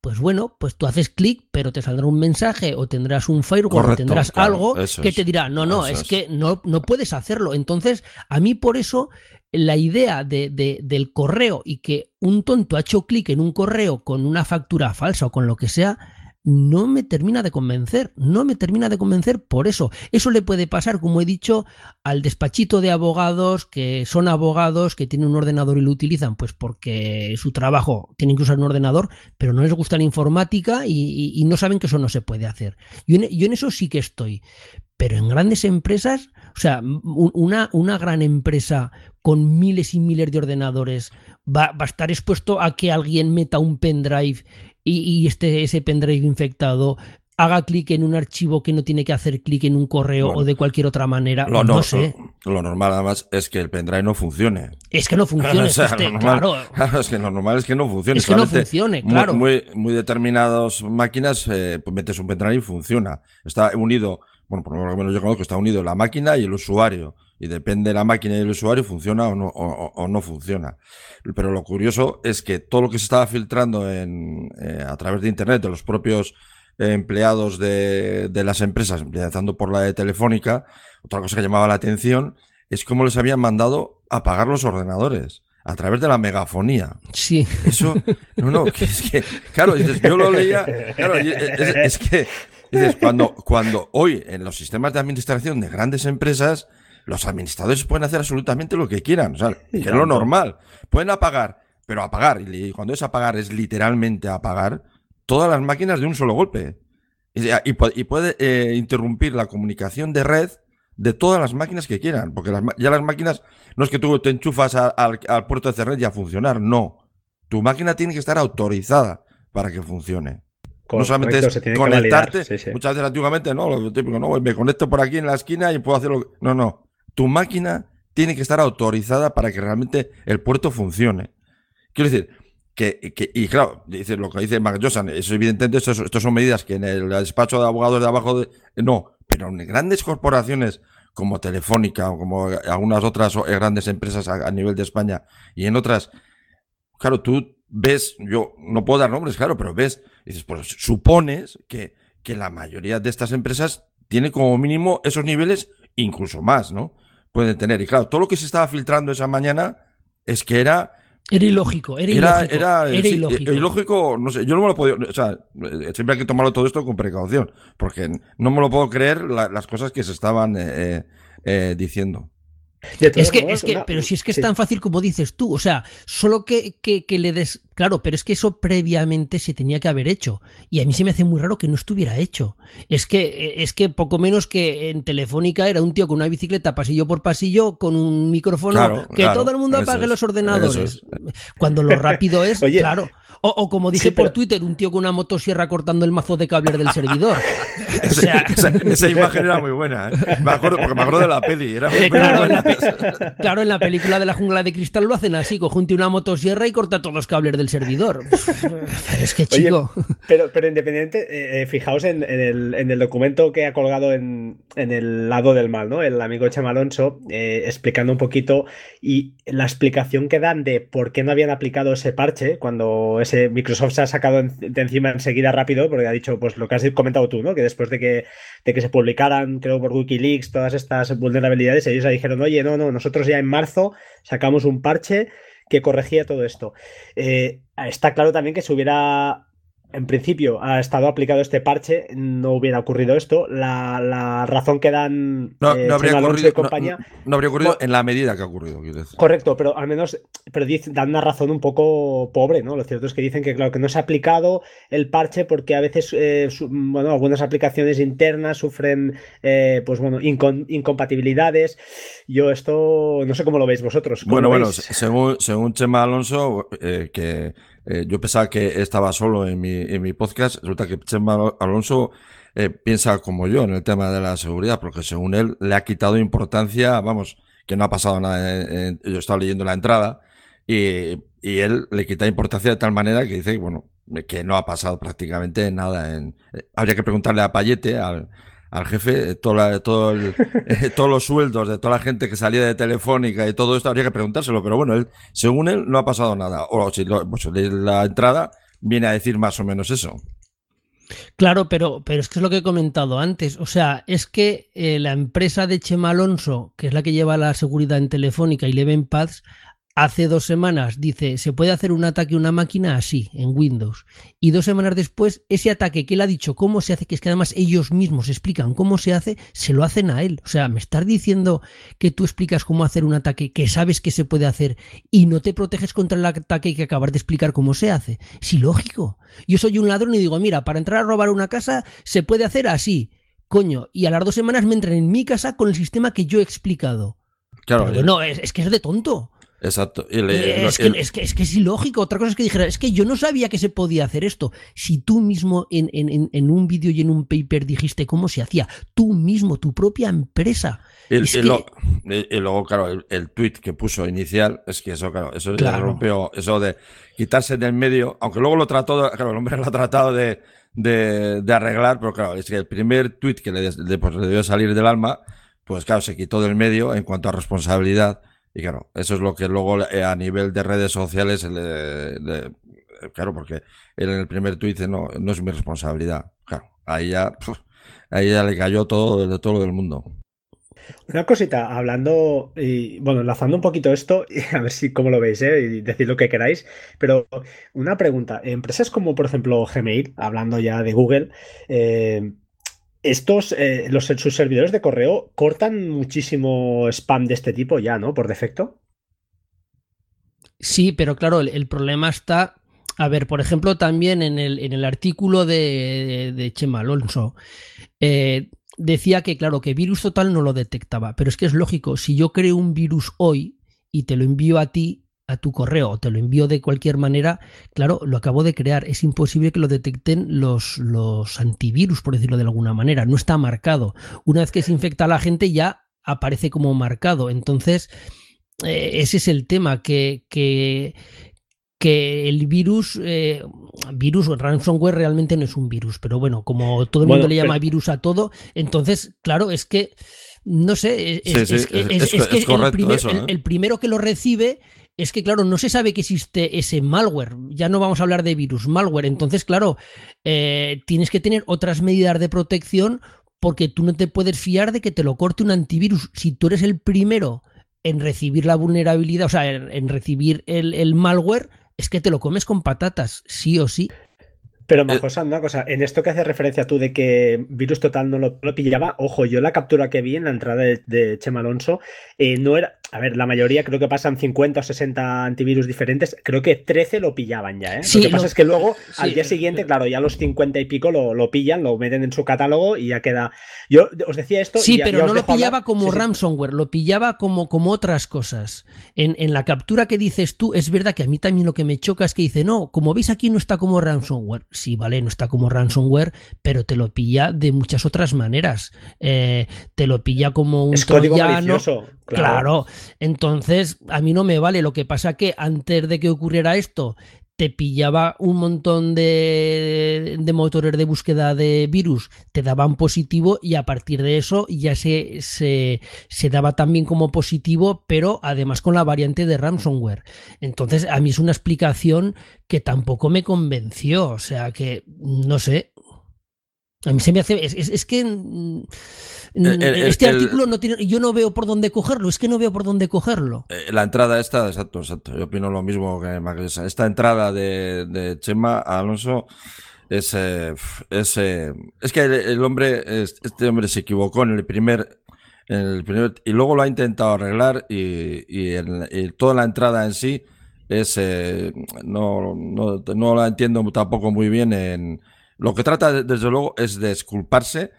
pues bueno, pues tú haces clic, pero te saldrá un mensaje o tendrás un firewall o tendrás algo que te dirá, no, no, es, que no, no puedes hacerlo. Entonces, a mí por eso la idea de, del correo y que un tonto ha hecho clic en un correo con una factura falsa o con lo que sea, no me termina de convencer, no me termina de convencer por eso. Eso le puede pasar, como he dicho, al despachito de abogados que son abogados, que tienen un ordenador y lo utilizan, pues porque su trabajo tienen que usar un ordenador, pero no les gusta la informática y, no saben que eso no se puede hacer. Yo en, eso sí que estoy. Pero en grandes empresas, o sea, una, una gran empresa con miles y miles de ordenadores va, va, a estar expuesto a que alguien meta un pendrive y, este, ese pendrive infectado haga clic en un archivo que no tiene que hacer clic en un correo o de cualquier otra manera. Lo, no, sé. Lo, normal además es que el pendrive no funcione. Es que no funcione. claro. Es que lo normal es que no funcione. Es que no funcione, claro. Muy, muy, determinadas máquinas, eh, pues metes un pendrive y funciona. Está unido bueno, por lo menos yo conozco, está unido la máquina y el usuario. Y depende de la máquina y el usuario, funciona o no, o, no funciona. Pero lo curioso es que todo lo que se estaba filtrando en, eh, a través de Internet, de los propios empleados de, de, las empresas, empezando por la de Telefónica, otra cosa que llamaba la atención es cómo les habían mandado apagar los ordenadores a través de la megafonía. Sí. Eso, no, no, es que, claro, yo lo leía, claro, es, que, dices, cuando, cuando hoy en los sistemas de administración de grandes empresas, los administradores pueden hacer absolutamente lo que quieran, o sea, que es lo normal. Pueden apagar, pero apagar, y cuando es apagar es literalmente apagar todas las máquinas de un solo golpe. Y, puede eh, interrumpir la comunicación de red de todas las máquinas que quieran, porque ya las máquinas no es que tú te enchufas al, puerto de Cernet y a funcionar, no. Tu máquina tiene que estar autorizada para que funcione. no solamente es conectarte, muchas veces antiguamente no, lo típico, no, me conecto por aquí en la esquina y puedo hacerlo. No, no. Tu máquina tiene que estar autorizada para que realmente el puerto funcione. Quiero decir, que, que, y claro, dice lo que dice Mark eso evidentemente esto, son medidas que en el despacho de abogados de abajo de, no, pero en grandes corporaciones como Telefónica o como algunas otras grandes empresas a, nivel de España y en otras, claro, tú ves, yo no puedo dar nombres, claro, pero ves, dices, pues supones que, que la mayoría de estas empresas tiene como mínimo esos niveles, incluso más, ¿no? Pueden tener. Y claro, todo lo que se estaba filtrando esa mañana es que era era ilógico, era, ilógico. Era, ilógico. no sé, yo no me lo puedo, o sea, siempre hay que tomarlo todo esto con precaución, porque no me lo puedo creer las cosas que se estaban eh, eh, eh diciendo. Es que, es que, pero si es que es tan fácil como dices tú, o sea, solo que, que, le des, claro, pero es que eso previamente se tenía que haber hecho y a mí se me hace muy raro que no estuviera hecho. Es que, es que poco menos que en Telefónica era un tío con una bicicleta pasillo por pasillo con un micrófono que todo el mundo apague los ordenadores. Cuando lo rápido es, claro. O, como dije por Twitter, un tío con una motosierra cortando el mazo de cables del servidor. esa, imagen era muy buena. ¿eh? Me acuerdo, porque me acuerdo de la peli. Eh, claro, en la película de la jungla de cristal lo hacen así: conjunte una motosierra y corta todos los cables del servidor. es que chico. pero, pero independiente, eh, fijaos en, el, documento que ha colgado en, el lado del mal, ¿no? El amigo Chema Alonso, explicando un poquito y la explicación que dan de por qué no habían aplicado ese parche cuando ese Microsoft se ha sacado de encima enseguida rápido porque ha dicho, pues lo que has comentado tú, ¿no? Que después de que, de que se publicaran, creo por Wikileaks, todas estas vulnerabilidades, ellos dijeron, oye, no, no, nosotros ya en marzo sacamos un parche que corregía todo esto. Eh, está claro también que se hubiera en principio ha estado aplicado este parche, no hubiera ocurrido esto. La, razón que dan no, eh, habría ocurrido, compañía, no, habría ocurrido en la medida que ha ocurrido. Correcto, pero al menos pero dan una razón un poco pobre, ¿no? Lo cierto es que dicen que claro que no se ha aplicado el parche porque a veces eh, bueno, algunas aplicaciones internas sufren eh, pues bueno, incompatibilidades. Yo esto no sé cómo lo veis vosotros. Bueno, bueno, según, según Chema Alonso, que eh, yo pensaba que estaba solo en mi, en mi podcast. Resulta que Chema Alonso eh, piensa como yo en el tema de la seguridad, porque según él le ha quitado importancia, vamos, que no ha pasado nada. yo estaba leyendo la entrada y, y, él le quita importancia de tal manera que dice, bueno, que no ha pasado prácticamente nada. En, eh, habría que preguntarle a Payete, al, al jefe eh, todo eh, todos los sueldos de toda la gente que salía de Telefónica y todo esto, habría que preguntárselo, pero bueno, él, según él, no ha pasado nada. O si pues, la entrada viene a decir más o menos eso. Claro, pero, pero es que es lo que he comentado antes. O sea, es que eh, la empresa de Chema Alonso, que es la que lleva la seguridad en Telefónica y Leven Paths, Hace dos semanas dice, se puede hacer un ataque a una máquina así, en Windows. Y dos semanas después, ese ataque que él ha dicho cómo se hace, que es que además ellos mismos explican cómo se hace, se lo hacen a él. O sea, me estás diciendo que tú explicas cómo hacer un ataque que sabes que se puede hacer y no te proteges contra el ataque que acabas de explicar cómo se hace. Es ilógico. Yo soy un ladrón y digo, mira, para entrar a robar una casa se puede hacer así. Coño, y a las dos semanas me entran en mi casa con el sistema que yo he explicado. Claro. no, es, es que es de tonto. Exacto. es, que, es, que, es, ilógico. Otra cosa es que dijera, es que yo no sabía que se podía hacer esto. Si tú mismo en, en, en un vídeo y en un paper dijiste cómo se hacía, tú mismo, tu propia empresa. Y, luego, claro, el, el, tweet que puso inicial, es que eso, claro, eso rompió, eso de quitarse del medio, aunque luego lo trató, claro, el hombre lo ha tratado de, de, arreglar, pero claro, es que el primer tweet que le, pues, le debió salir del alma, pues claro, se quitó del medio en cuanto a responsabilidad. Y claro, eso es lo que luego eh, a nivel de redes sociales, claro, porque él en el primer tweet dice, no, no es mi responsabilidad. Claro, ahí ya, ahí ya le cayó todo, de todo del mundo. Una cosita, hablando y bueno, enlazando un poquito esto, a ver si cómo lo veis, ¿eh? y decid lo que queráis, pero una pregunta, empresas como por ejemplo Gmail, hablando ya de Google, eh, estos, eh, los, sus servidores de correo cortan muchísimo spam de este tipo ya, ¿no? Por defecto. Sí, pero claro, el, problema está. A ver, por ejemplo, también en el, en el artículo de, de, Chema Alonso, eh, decía que, claro, que virus total no lo detectaba. Pero es que es lógico, si yo creo un virus hoy y te lo envío a ti, a tu correo o te lo envío de cualquier manera, claro, lo acabo de crear. Es imposible que lo detecten los, los antivirus, por decirlo de alguna manera. No está marcado. Una vez que se infecta a la gente ya aparece como marcado. Entonces, eh, ese es el tema, que, que, que el virus, eh, virus ransomware realmente no es un virus, pero bueno, como todo el mundo le llama virus a todo, entonces, claro, es que, no sé, es, que el primero que lo recibe es que, claro, no se sabe que existe ese malware. Ya no vamos a hablar de virus, malware. Entonces, claro, eh, tienes que tener otras medidas de protección porque tú no te puedes fiar de que te lo corte un antivirus. Si tú eres el primero en recibir la vulnerabilidad, o sea, en, recibir el, el malware, es que te lo comes con patatas, sí o sí. Pero eh, Majosa, una cosa, en esto que hace referencia tú de que Virus Total no lo, pillaba, ojo, yo la captura que vi en la entrada de, Chema Alonso eh, no era, a ver, la mayoría creo que pasan 50 o 60 antivirus diferentes, creo que 13 lo pillaban ya, ¿eh? lo que pasa es que luego, al día siguiente, claro, ya los 50 y pico lo, pillan, lo meten en su catálogo y ya queda... Yo os decía esto... Sí, pero no lo pillaba como ransomware, lo pillaba como, como otras cosas. En, en la captura que dices tú, es verdad que a mí también lo que me choca es que dice, no, como veis aquí no está como ransomware sí, vale, no está como ransomware, pero te lo pilla de muchas otras maneras. Eh, te lo pilla como un es código malicioso, claro. Entonces, a mí no me vale. Lo que pasa que antes de que ocurriera esto, te pillaba un montón de, de, motores de búsqueda de virus, te daban positivo y a partir de eso ya se, se, se, daba también como positivo, pero además con la variante de ransomware. Entonces, a mí es una explicación que tampoco me convenció, o sea que, no sé, a mí se me hace. Es, que. Mm, este artículo no tiene. Yo no veo por dónde cogerlo. Es que no veo por dónde cogerlo. Eh, la entrada esta, exacto, exacto. Yo opino lo mismo que Magresa. Esta entrada de, de Chema Alonso es. Eh, es, eh, es que el, hombre. Este hombre se equivocó en el primer. En el primer y luego lo ha intentado arreglar y, y, toda la entrada en sí es no, no, no la entiendo tampoco muy bien en, lo que trata, desde luego, es de esculparse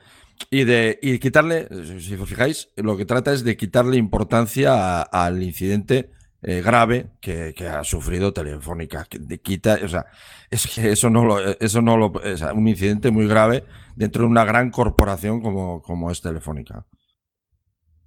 y de y quitarle, si os fijáis, lo que trata es de quitarle importancia al incidente eh, grave que, ha sufrido Telefónica. Que quita, o sea, es que eso no lo, eso no es un incidente muy grave dentro de una gran corporación como, como es Telefónica.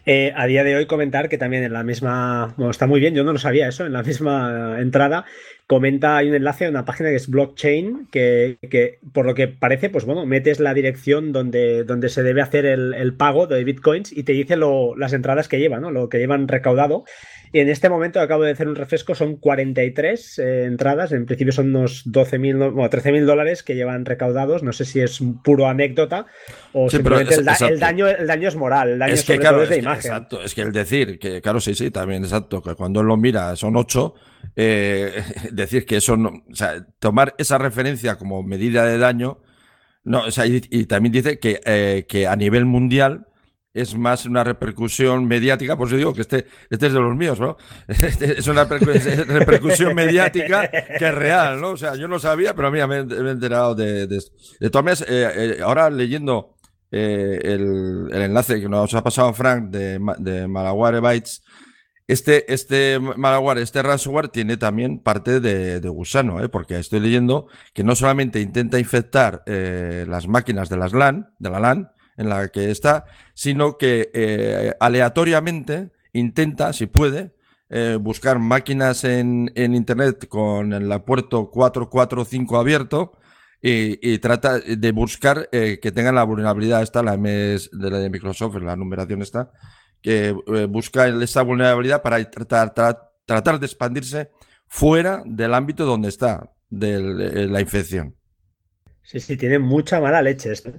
Eh, a día de hoy comentar que también en la misma, bueno, está muy bien, yo no lo sabía eso, en la misma entrada comenta, hay un enlace a una página que es blockchain, que, que, por lo que parece, pues bueno, metes la dirección donde, donde se debe hacer el, pago de bitcoins y te dice lo, las entradas que llevan, ¿no? lo que llevan recaudado. Y en este momento acabo de hacer un refresco, son 43 eh, entradas, en principio son unos 12.000, bueno, 13.000 dólares que llevan recaudados, no sé si es puro anécdota o simplemente el, daño, el daño es moral, el daño es, que, claro, de imagen. Exacto, es que el decir, que claro, sí, sí, también, exacto, que cuando él lo mira son 8, eh, decir que eso no, o sea, tomar esa referencia como medida de daño, no, o sea, y, también dice que, eh, que a nivel mundial es más una repercusión mediática, por eso digo que este, este es de los míos, ¿no? Este es una repercusión mediática que real, ¿no? O sea, yo no sabía, pero a mí me, he enterado de, esto. De todas maneras, eh, eh, ahora leyendo eh, el, enlace que nos ha pasado Frank de, de Malaguare Bytes, este, este malware, este ransomware tiene también parte de, gusano, ¿eh? porque estoy leyendo que no solamente intenta infectar las máquinas de las LAN, de la LAN, en la que está, sino que eh, aleatoriamente intenta, si puede, eh, buscar máquinas en, Internet con el puerto 445 abierto y, trata de buscar eh, que tengan la vulnerabilidad esta, la MS de, la de Microsoft, la numeración esta, que eh, busca esa vulnerabilidad para tratar, tratar de expandirse fuera del ámbito donde está de la infección. Sí, sí, tiene mucha mala leche esto.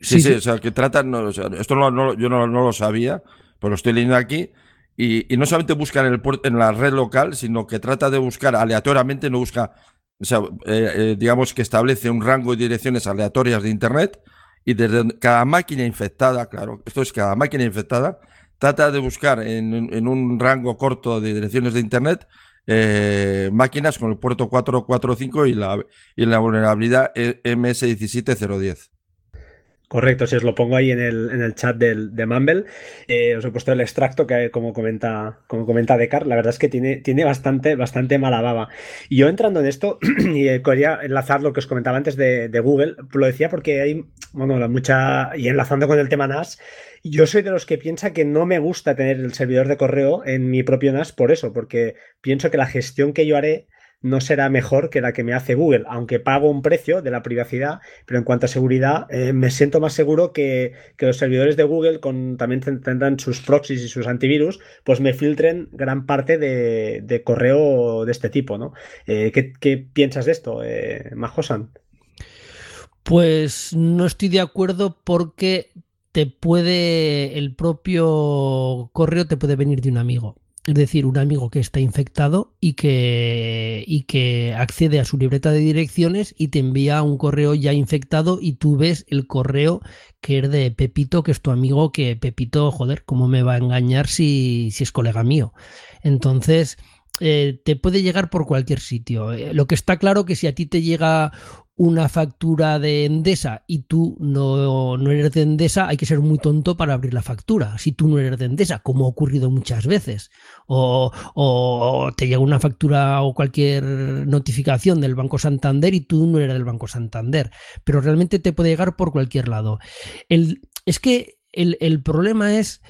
Sí, sí, o sea, que tratan, esto no, yo no, lo sabía, pero lo estoy leyendo aquí, y, no solamente buscan en, el, en la red local, sino que trata de buscar aleatoriamente, no busca, o sea, eh, eh, digamos que establece un rango de direcciones aleatorias de Internet, y desde cada máquina infectada, claro, esto es cada máquina infectada, trata de buscar en, un rango corto de direcciones de Internet eh, máquinas con el puerto 445 y la, y la vulnerabilidad MS17010. Correcto, si os lo pongo ahí en el, en el chat del, de Mumble, eh, os he puesto el extracto que como comenta, como comenta Decar, la verdad es que tiene, tiene bastante, bastante mala baba. Y yo entrando en esto, y eh, quería enlazar lo que os comentaba antes de, Google, lo decía porque hay, bueno, mucha, y enlazando con el tema NAS, yo soy de los que piensa que no me gusta tener el servidor de correo en mi propio NAS por eso, porque pienso que la gestión que yo haré no será mejor que la que me hace Google, aunque pago un precio de la privacidad, pero en cuanto a seguridad, eh, me siento más seguro que, los servidores de Google con, también tendrán sus proxies y sus antivirus, pues me filtren gran parte de, correo de este tipo, ¿no? Eh, ¿qué, piensas de esto, eh, Majosan? Pues no estoy de acuerdo porque te puede, el propio correo te puede venir de un amigo es decir, un amigo que está infectado y que, y que accede a su libreta de direcciones y te envía un correo ya infectado y tú ves el correo que es de Pepito, que es tu amigo, que Pepito, joder, ¿cómo me va a engañar si, si es colega mío? Entonces, eh, te puede llegar por cualquier sitio. Eh, lo que está claro que si a ti te llega una factura de Endesa y tú no, eres de Endesa, hay que ser muy tonto para abrir la factura. Si tú no eres de Endesa, como ha ocurrido muchas veces, o, te llega una factura o cualquier notificación del Banco Santander y tú no eres del Banco Santander, pero realmente te puede llegar por cualquier lado. El, es que el, problema es...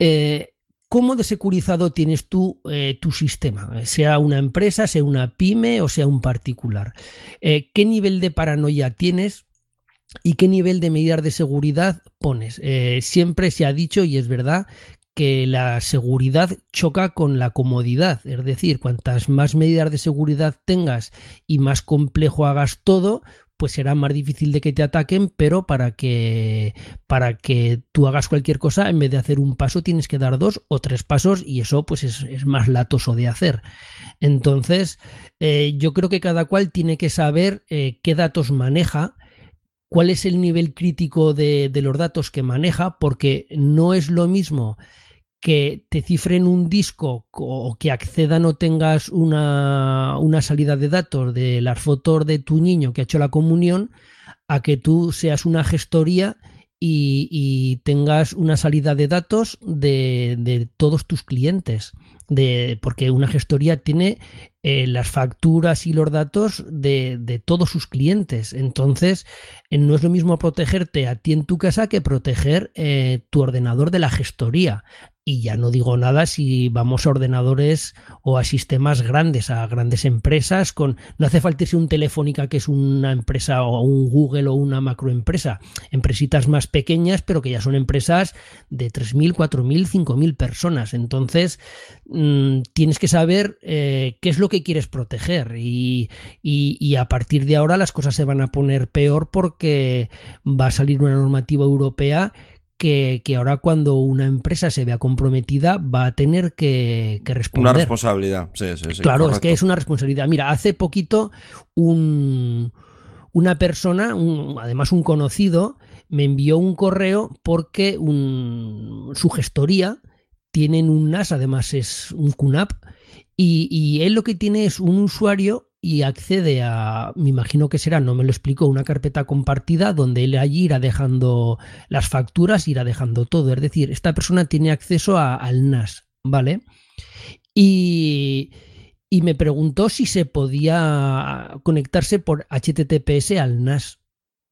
Eh, ¿Cómo de securizado tienes tú eh, tu sistema? Sea una empresa, sea una pyme o sea un particular. Eh, ¿Qué nivel de paranoia tienes? ¿Y qué nivel de medidas de seguridad pones? Eh, siempre se ha dicho, y es verdad, que la seguridad choca con la comodidad. Es decir, cuantas más medidas de seguridad tengas y más complejo hagas todo, pues será más difícil de que te ataquen, pero para que, para que tú hagas cualquier cosa, en vez de hacer un paso, tienes que dar dos o tres pasos y eso pues es, más latoso de hacer. Entonces, eh, yo creo que cada cual tiene que saber eh, qué datos maneja, cuál es el nivel crítico de, de los datos que maneja, porque no es lo mismo que te cifren un disco o que accedan o tengas una, salida de datos de las fotos de tu niño que ha hecho la comunión a que tú seas una gestoría y, tengas una salida de datos de, todos tus clientes. De, porque una gestoría tiene eh, las facturas y los datos de, todos sus clientes. Entonces, eh, no es lo mismo protegerte a ti en tu casa que proteger eh, tu ordenador de la gestoría. Y ya no digo nada si vamos a ordenadores o a sistemas grandes, a grandes empresas con no hace falta irse un Telefónica que es una empresa o un Google o una macroempresa, empresitas más pequeñas, pero que ya son empresas de 3.000, 4.000, 5.000 personas. Entonces, mm, tienes que saber eh, qué es lo que quieres proteger y, y a partir de ahora las cosas se van a poner peor porque va a salir una normativa europea que, ahora cuando una empresa se vea comprometida va a tener que, responder. Una responsabilidad, sí, sí, sí. Claro, es que es una responsabilidad. Mira, hace poquito un, una persona, además un conocido, me envió un correo porque su gestoría tienen un NAS, además es un QNAP, y, y él lo que tiene es un usuario y accede a, me imagino que será, no me lo explico, una carpeta compartida donde él allí irá dejando las facturas, irá dejando todo. Es decir, esta persona tiene acceso al NAS, ¿vale? Y, y me preguntó si se podía conectarse por HTTPS al NAS.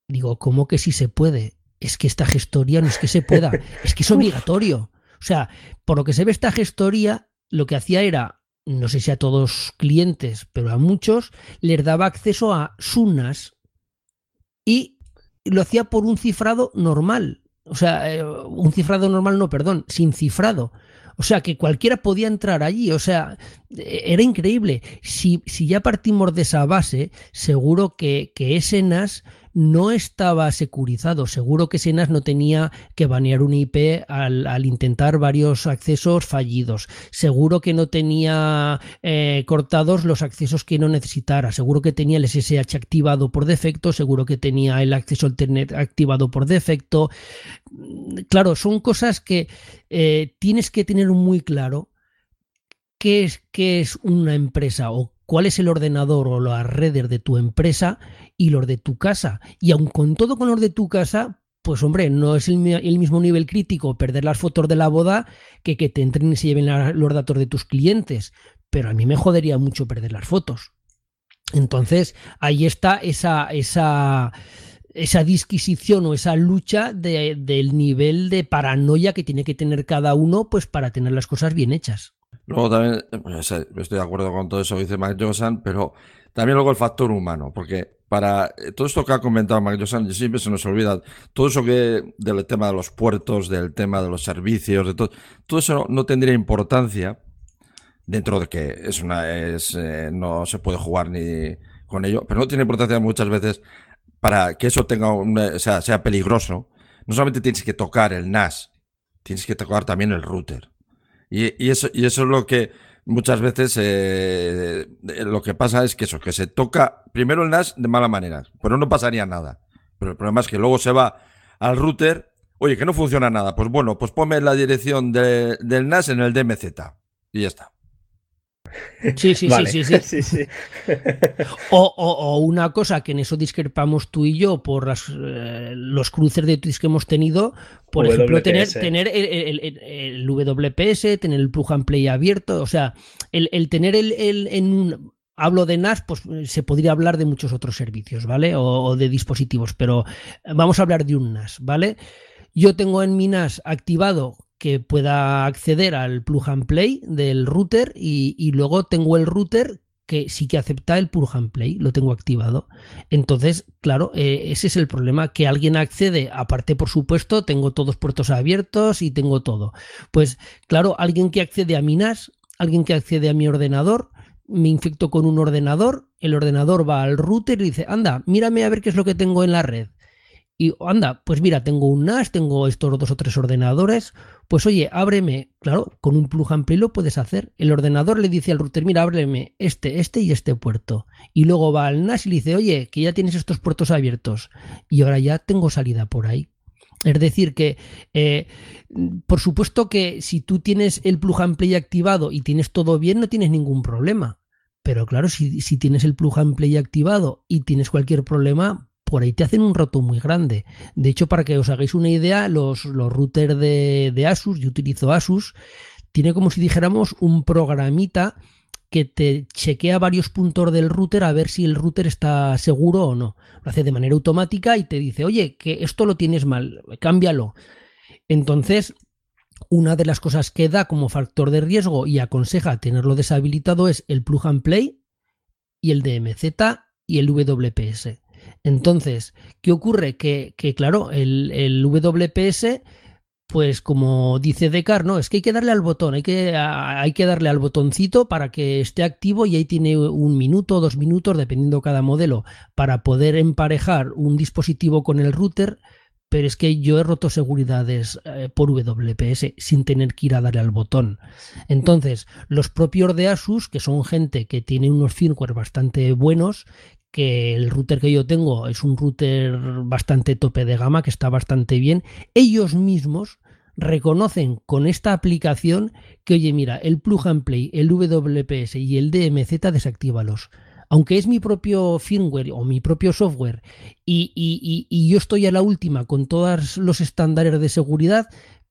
Digo, ¿cómo que sí se puede? Es que esta gestoría no es que se pueda, es que es obligatorio. O sea, por lo que se ve esta gestoría, lo que hacía era no sé si a todos clientes, pero a muchos, les daba acceso a Sunas y lo hacía por un cifrado normal. O sea, eh, un cifrado normal, no, perdón, sin cifrado. O sea, que cualquiera podía entrar allí. O sea, era increíble. Si, si ya partimos de esa base, seguro que, que ese NAS no estaba securizado. Seguro que Senas no tenía que banear un IP al, intentar varios accesos fallidos. Seguro que no tenía eh, cortados los accesos que no necesitara. Seguro que tenía el SSH activado por defecto. Seguro que tenía el acceso Internet activado por defecto. Claro, son cosas que eh, tienes que tener muy claro qué es, qué es una empresa o cuál es el ordenador o las redes de tu empresa y los de tu casa. Y aun con todo con los de tu casa, pues hombre, no es el, mismo nivel crítico perder las fotos de la boda que que te entren y se lleven los datos de tus clientes. Pero a mí me jodería mucho perder las fotos. Entonces, ahí está esa, esa, esa disquisición o esa lucha del nivel de paranoia que tiene que tener cada uno pues para tener las cosas bien hechas. Luego también, pues, estoy de acuerdo con todo eso que dice Mike Johnson, pero también luego el factor humano, porque para eh, todo esto que ha comentado Mike Johnson, siempre se nos olvida, todo eso que del tema de los puertos, del tema de los servicios, de todo, todo eso no, tendría importancia dentro de que es una, es, eh, no se puede jugar ni con ello, pero no tiene importancia muchas veces para que eso tenga o sea, sea peligroso. No solamente tienes que tocar el NAS, tienes que tocar también el router. Y, eso, y eso es lo que muchas veces eh, lo que pasa es que eso, que se toca primero el NAS de mala manera, pero no pasaría nada. Pero el problema es que luego se va al router, oye, que no funciona nada. Pues bueno, pues ponme la dirección del NAS en el DMZ. Y ya está. Sí, sí, sí, sí, sí. O, una cosa que en eso discrepamos tú y yo por eh, los cruces de tweets que hemos tenido, por ejemplo, tener, tener el, WPS, tener el plug and play abierto, o sea, el, tener el, en un, hablo de NAS, pues se podría hablar de muchos otros servicios, ¿vale? o, de dispositivos, pero vamos a hablar de un NAS, ¿vale? Yo tengo en mi NAS activado que pueda acceder al plug and play del router y, luego tengo el router que sí que acepta el plug and play, lo tengo activado. Entonces, claro, eh, ese es el problema, que alguien accede, aparte por supuesto, tengo todos puertos abiertos y tengo todo. Pues claro, alguien que accede a mi NAS, alguien que accede a mi ordenador, me infecto con un ordenador, el ordenador va al router y dice, anda, mírame a ver qué es lo que tengo en la red. Y anda, pues mira, tengo un NAS, tengo estos dos o tres ordenadores. Pues oye, ábreme, claro, con un plug and play lo puedes hacer. El ordenador le dice al router, mira, ábreme este, este y este puerto. Y luego va al NAS y le dice, oye, que ya tienes estos puertos abiertos. Y ahora ya tengo salida por ahí. Es decir, que eh, por supuesto que si tú tienes el plug and play activado y tienes todo bien, no tienes ningún problema. Pero claro, si, si tienes el plug and play activado y tienes cualquier problema, por ahí te hacen un roto muy grande. De hecho, para que os hagáis una idea, los, routers de, Asus, yo utilizo Asus, tiene como si dijéramos un programita que te chequea varios puntos del router a ver si el router está seguro o no. Lo hace de manera automática y te dice, oye, que esto lo tienes mal, cámbialo. Entonces, una de las cosas que da como factor de riesgo y aconseja tenerlo deshabilitado es el plug and play y el DMZ y el WPS. Entonces, ¿qué ocurre? Que, claro, el, WPS, pues como dice Decar, no, es que hay que darle al botón, hay que, hay que darle al botoncito para que esté activo y ahí tiene un minuto o dos minutos, dependiendo cada modelo, para poder emparejar un dispositivo con el router pero es que yo he roto seguridades eh, por WPS sin tener que ir a darle al botón. Entonces, los propios de Asus, que son gente que tiene unos firmware bastante buenos, que el router que yo tengo es un router bastante tope de gama, que está bastante bien, ellos mismos reconocen con esta aplicación que, oye, mira, el plug and play, el WPS y el DMZ desactívalos. Aunque es mi propio firmware o mi propio software y, y yo estoy a la última con todos los estándares de seguridad,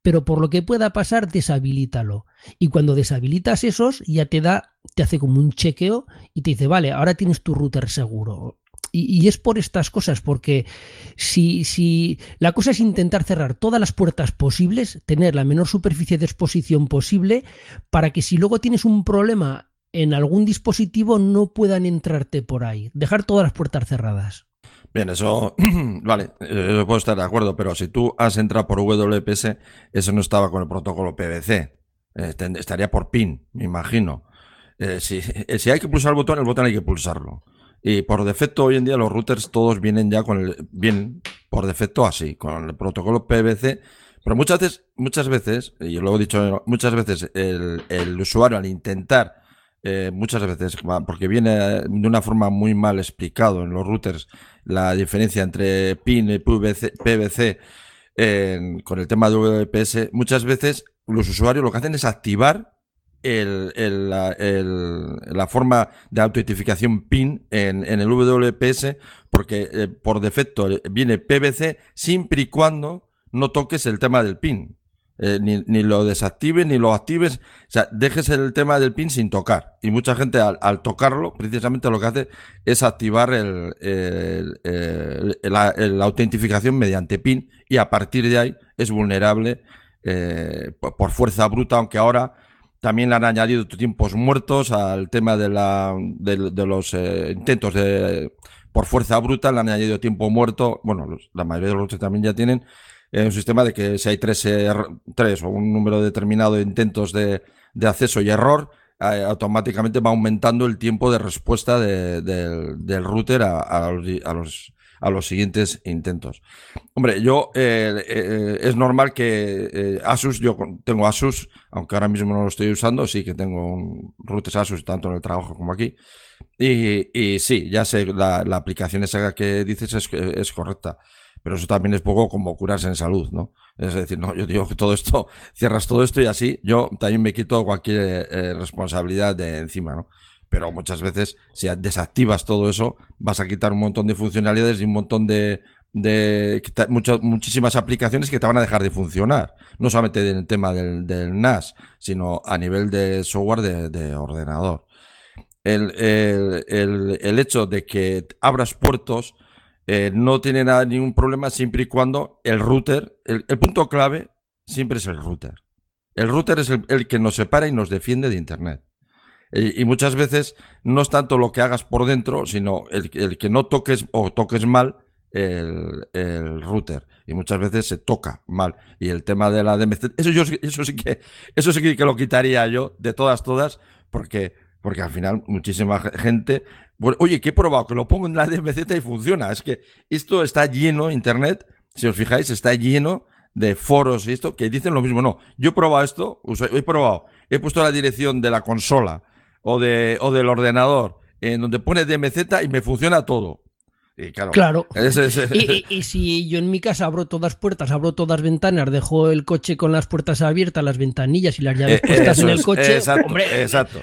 pero por lo que pueda pasar, deshabilítalo. Y cuando deshabilitas esos, ya te da, te hace como un chequeo y te dice, vale, ahora tienes tu router seguro. Y, es por estas cosas, porque si, si la cosa es intentar cerrar todas las puertas posibles, tener la menor superficie de exposición posible, para que si luego tienes un problema en algún dispositivo no puedan entrarte por ahí. Dejar todas las puertas cerradas. Bien, eso, vale, eh, puedo estar de acuerdo, pero si tú has entrado por WPS, eso no estaba con el protocolo PVC. Eh, estaría por PIN, me imagino. Eh, si, si, hay que pulsar el botón, el botón hay que pulsarlo. Y por defecto, hoy en día los routers todos vienen ya con el, vienen por defecto así, con el protocolo PVC. Pero muchas veces, muchas veces, y lo he dicho, muchas veces el usuario al intentar eh, muchas veces, porque viene de una forma muy mal explicado en los routers la diferencia entre PIN y PVC, con el tema de VPS, muchas veces los usuarios lo que hacen es activar la, forma de autentificación PIN en, el WPS porque eh, por defecto viene PVC siempre y cuando no toques el tema del PIN. Eh, ni, lo desactives ni lo actives, o sea, dejes el tema del pin sin tocar. Y mucha gente al, tocarlo, precisamente lo que hace es activar la, autentificación mediante pin. Y a partir de ahí es vulnerable eh, por, fuerza bruta, aunque ahora también le han añadido tiempos muertos al tema de, la, de, los eh, intentos de por fuerza bruta, le han añadido tiempo muerto, bueno, la mayoría de los también ya tienen un sistema de que si hay tres, tres o un número determinado de intentos de, acceso y error, eh, automáticamente va aumentando el tiempo de respuesta del router a, los, a, los, siguientes intentos. Hombre, yo eh, eh, es normal que Asus, yo tengo Asus, aunque ahora mismo no lo estoy usando, sí que tengo un router Asus tanto en el trabajo como aquí. Y, sí, ya sé, la, aplicación esa que dices es, es correcta pero eso también es poco como curarse en salud, ¿no? Es decir, no, yo digo que todo esto, cierras todo esto y así yo también me quito cualquier eh, responsabilidad de encima, ¿no? Pero muchas veces, si desactivas todo eso, vas a quitar un montón de funcionalidades y un montón de, de muchas, muchísimas aplicaciones que te van a dejar de funcionar. No solamente en el tema del, NAS, sino a nivel de software de, ordenador. El, el, el, hecho de que abras puertos eh, no tiene nada, ningún problema siempre y cuando el router, el, punto clave siempre es el router. El router es el, que nos separa y nos defiende de Internet. Y, muchas veces no es tanto lo que hagas por dentro, sino el, que no toques o toques mal el, router. Y muchas veces se toca mal. Y el tema de la DMZ, eso, yo, eso, sí que, eso sí que lo quitaría yo de todas, todas, porque, porque al final muchísima gente oye, que he probado, que lo pongo en la DMZ y funciona. Es que esto está lleno, Internet, si os fijáis, está lleno de foros y esto que dicen lo mismo. No, yo he probado esto, he probado, he puesto la dirección de la consola o, de, o del ordenador en donde pone DMZ y me funciona todo. Y claro. Y, si yo en mi casa abro todas puertas, abro todas ventanas, dejo el coche con las puertas abiertas, las ventanillas y las llaves eh, puestas en el coche, hombre,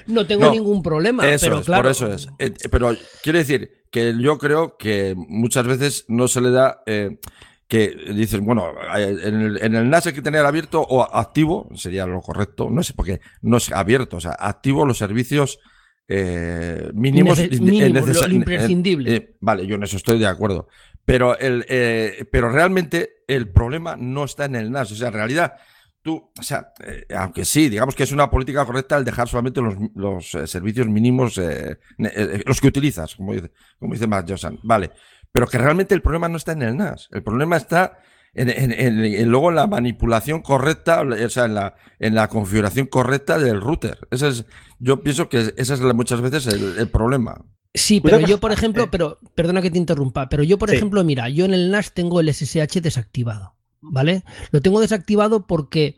no tengo ningún problema. pero claro. Por eso es. Eh, pero quiero decir que yo creo que muchas veces no se le da. Eh, que dices, bueno, en el, en el, NAS hay que tener abierto o activo, sería lo correcto, no sé, porque no es abierto, o sea, activo los servicios eh, mínimos, imprescindible. Eh, vale, yo en eso estoy de acuerdo. Pero, el, eh, pero realmente el problema no está en el NAS. O sea, en realidad, tú, o sea, aunque sí, digamos que es una política correcta el dejar solamente los, servicios mínimos, los que utilizas, como dice, como dice Matt Johnson. Vale. Pero que realmente el problema no está en el NAS. El problema está en, luego en la manipulación correcta, o sea, en la, en la configuración correcta del router. Ese es, yo pienso que ese es muchas veces el, problema. Sí, pero yo, por ejemplo, pero perdona que te interrumpa, pero yo, por ejemplo, mira, yo en el NAS tengo el SSH desactivado, ¿vale? Lo tengo desactivado porque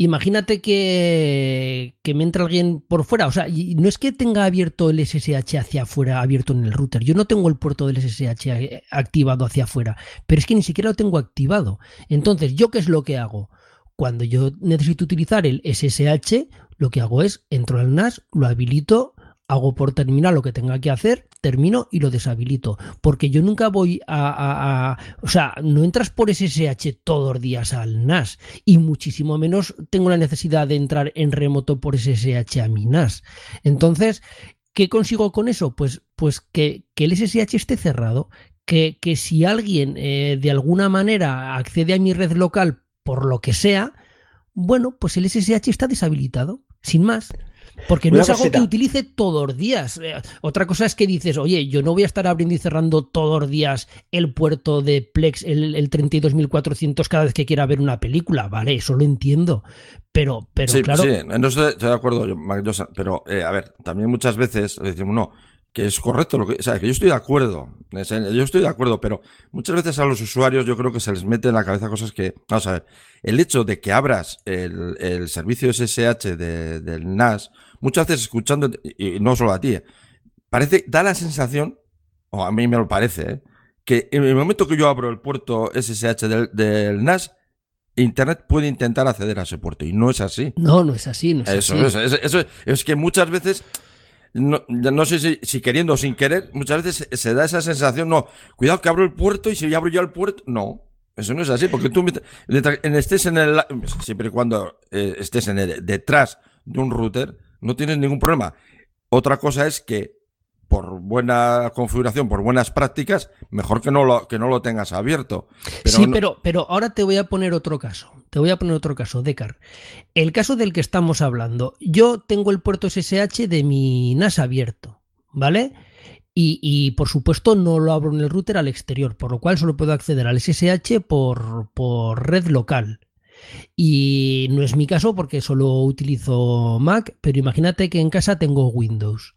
imagínate que, me entra alguien por fuera. O sea, no es que tenga abierto el SSH hacia afuera, abierto en el router. Yo no tengo el puerto del SSH eh, activado hacia afuera, pero es que ni siquiera lo tengo activado. Entonces, ¿yo qué es lo que hago? Cuando yo necesito utilizar el SSH, lo que hago es entro al NAS, lo habilito, hago por terminar lo que tenga que hacer, termino y lo deshabilito. Porque yo nunca voy a, O sea, no entras por SSH todos los días al NAS. Y muchísimo menos tengo la necesidad de entrar en remoto por SSH a mi NAS. Entonces, ¿qué consigo con eso? Pues, pues que, el SSH esté cerrado. Que, que si alguien eh, de alguna manera accede a mi red local por lo que sea, bueno, pues el SSH está deshabilitado, sin más. Porque no es algo que utilice todos los días. Eh, otra cosa es que dices, oye, yo no voy a estar abriendo y cerrando todos los días el puerto de Plex, el, el 32.400 cada vez que quiera ver una película. Vale, eso lo entiendo. Pero, pero sí, claro. Sí, no estoy, de acuerdo, pero eh, a ver, también muchas veces decimos, no, que es correcto lo que, o sea, que yo estoy de acuerdo, yo estoy de acuerdo, pero muchas veces a los usuarios yo creo que se les mete en la cabeza cosas que, vamos a ver, el hecho de que abras el, el servicio SSH de, del NAS, muchas veces escuchando, y no solo a ti, eh, parece, da la sensación, o a mí me lo parece, eh, que en el momento que yo abro el puerto SSH del, del NAS, Internet puede intentar acceder a ese puerto y no es así. No, no es así. No es eso, así. Eso, eso, es que muchas veces, no, no sé si, queriendo o sin querer, muchas veces se da esa sensación, no, cuidado que abro el puerto y si abro yo el puerto, no. Eso no es así, porque tú estés en el, siempre y cuando eh, estés en el, detrás de un router, no tienes ningún problema. Otra cosa es que por buena configuración, por buenas prácticas, mejor que no lo, que no lo tengas abierto. sí, pero, pero ahora te voy a poner otro caso. Te voy a poner otro caso, Decar. El caso del que estamos hablando. Yo tengo el puerto SSH de mi NAS abierto, ¿vale? Y, y, por supuesto no lo abro en el router al exterior, por lo cual solo puedo acceder al SSH por, por red local. Y no es mi caso porque solo utilizo Mac, pero imagínate que en casa tengo Windows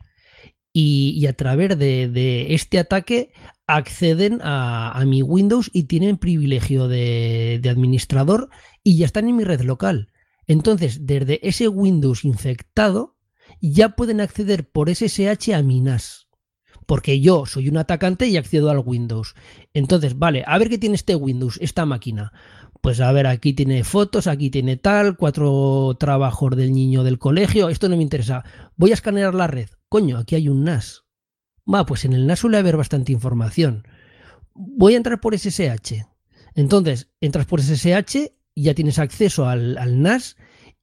y, a través de, este ataque acceden a, mi Windows y tienen privilegio de, administrador y ya están en mi red local. Entonces, desde ese Windows infectado, ya pueden acceder por SSH a mi NAS. Porque yo soy un atacante y accedo al Windows. Entonces, vale, a ver qué tiene este Windows, esta máquina. Pues a ver, aquí tiene fotos, aquí tiene tal, cuatro trabajos del niño del colegio. Esto no me interesa. Voy a escanear la red coño, aquí hay un NAS. Va, pues en el NAS suele haber bastante información. Voy a entrar por SSH. Entonces, entras por SSH y ya tienes acceso al, NAS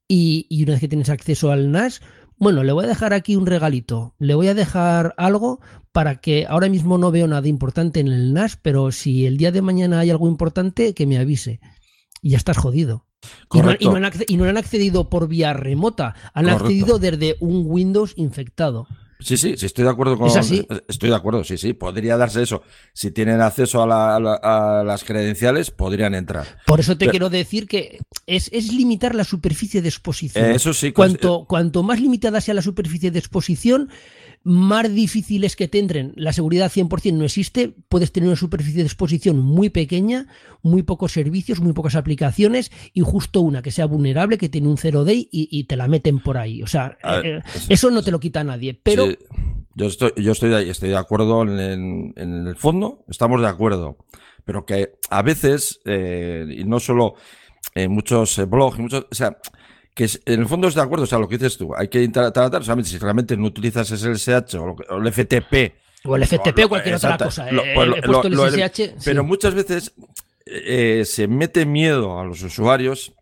y, y, una vez que tienes acceso al NAS, bueno, le voy a dejar aquí un regalito. Le voy a dejar algo para que ahora mismo no veo nada importante en el NAS, pero si el día de mañana hay algo importante, que me avise. Y ya estás jodido. Y no, y no, han accedido por vía remota, han accedido desde un Windows infectado. Sí, sí, sí, estoy de acuerdo con. Estoy de acuerdo, sí, sí, podría darse eso. Si tienen acceso a, las credenciales, podrían entrar. Por eso te quiero decir que es, limitar la superficie de exposición. eso sí. Cuanto, cuanto más limitada sea la superficie de exposición, más difícil es que te entren. La seguridad 100% no existe. Puedes tener una superficie de exposición muy pequeña, muy pocos servicios, muy pocas aplicaciones y justo una que sea vulnerable, que tiene un 0day y, te la meten por ahí. O sea, eh, eso no te lo quita nadie. Pero. Yo estoy, yo estoy, de, estoy de acuerdo en, el fondo, estamos de acuerdo. Pero que a veces, eh, y no solo en muchos eh, blogs, muchos, o sea, que en el fondo es de acuerdo, o sea, lo que dices tú, hay que tratar, solamente si realmente no utilizas el SSH o, el FTP. O el FTP o, cualquier otra cosa. pero muchas veces eh, se mete miedo a los usuarios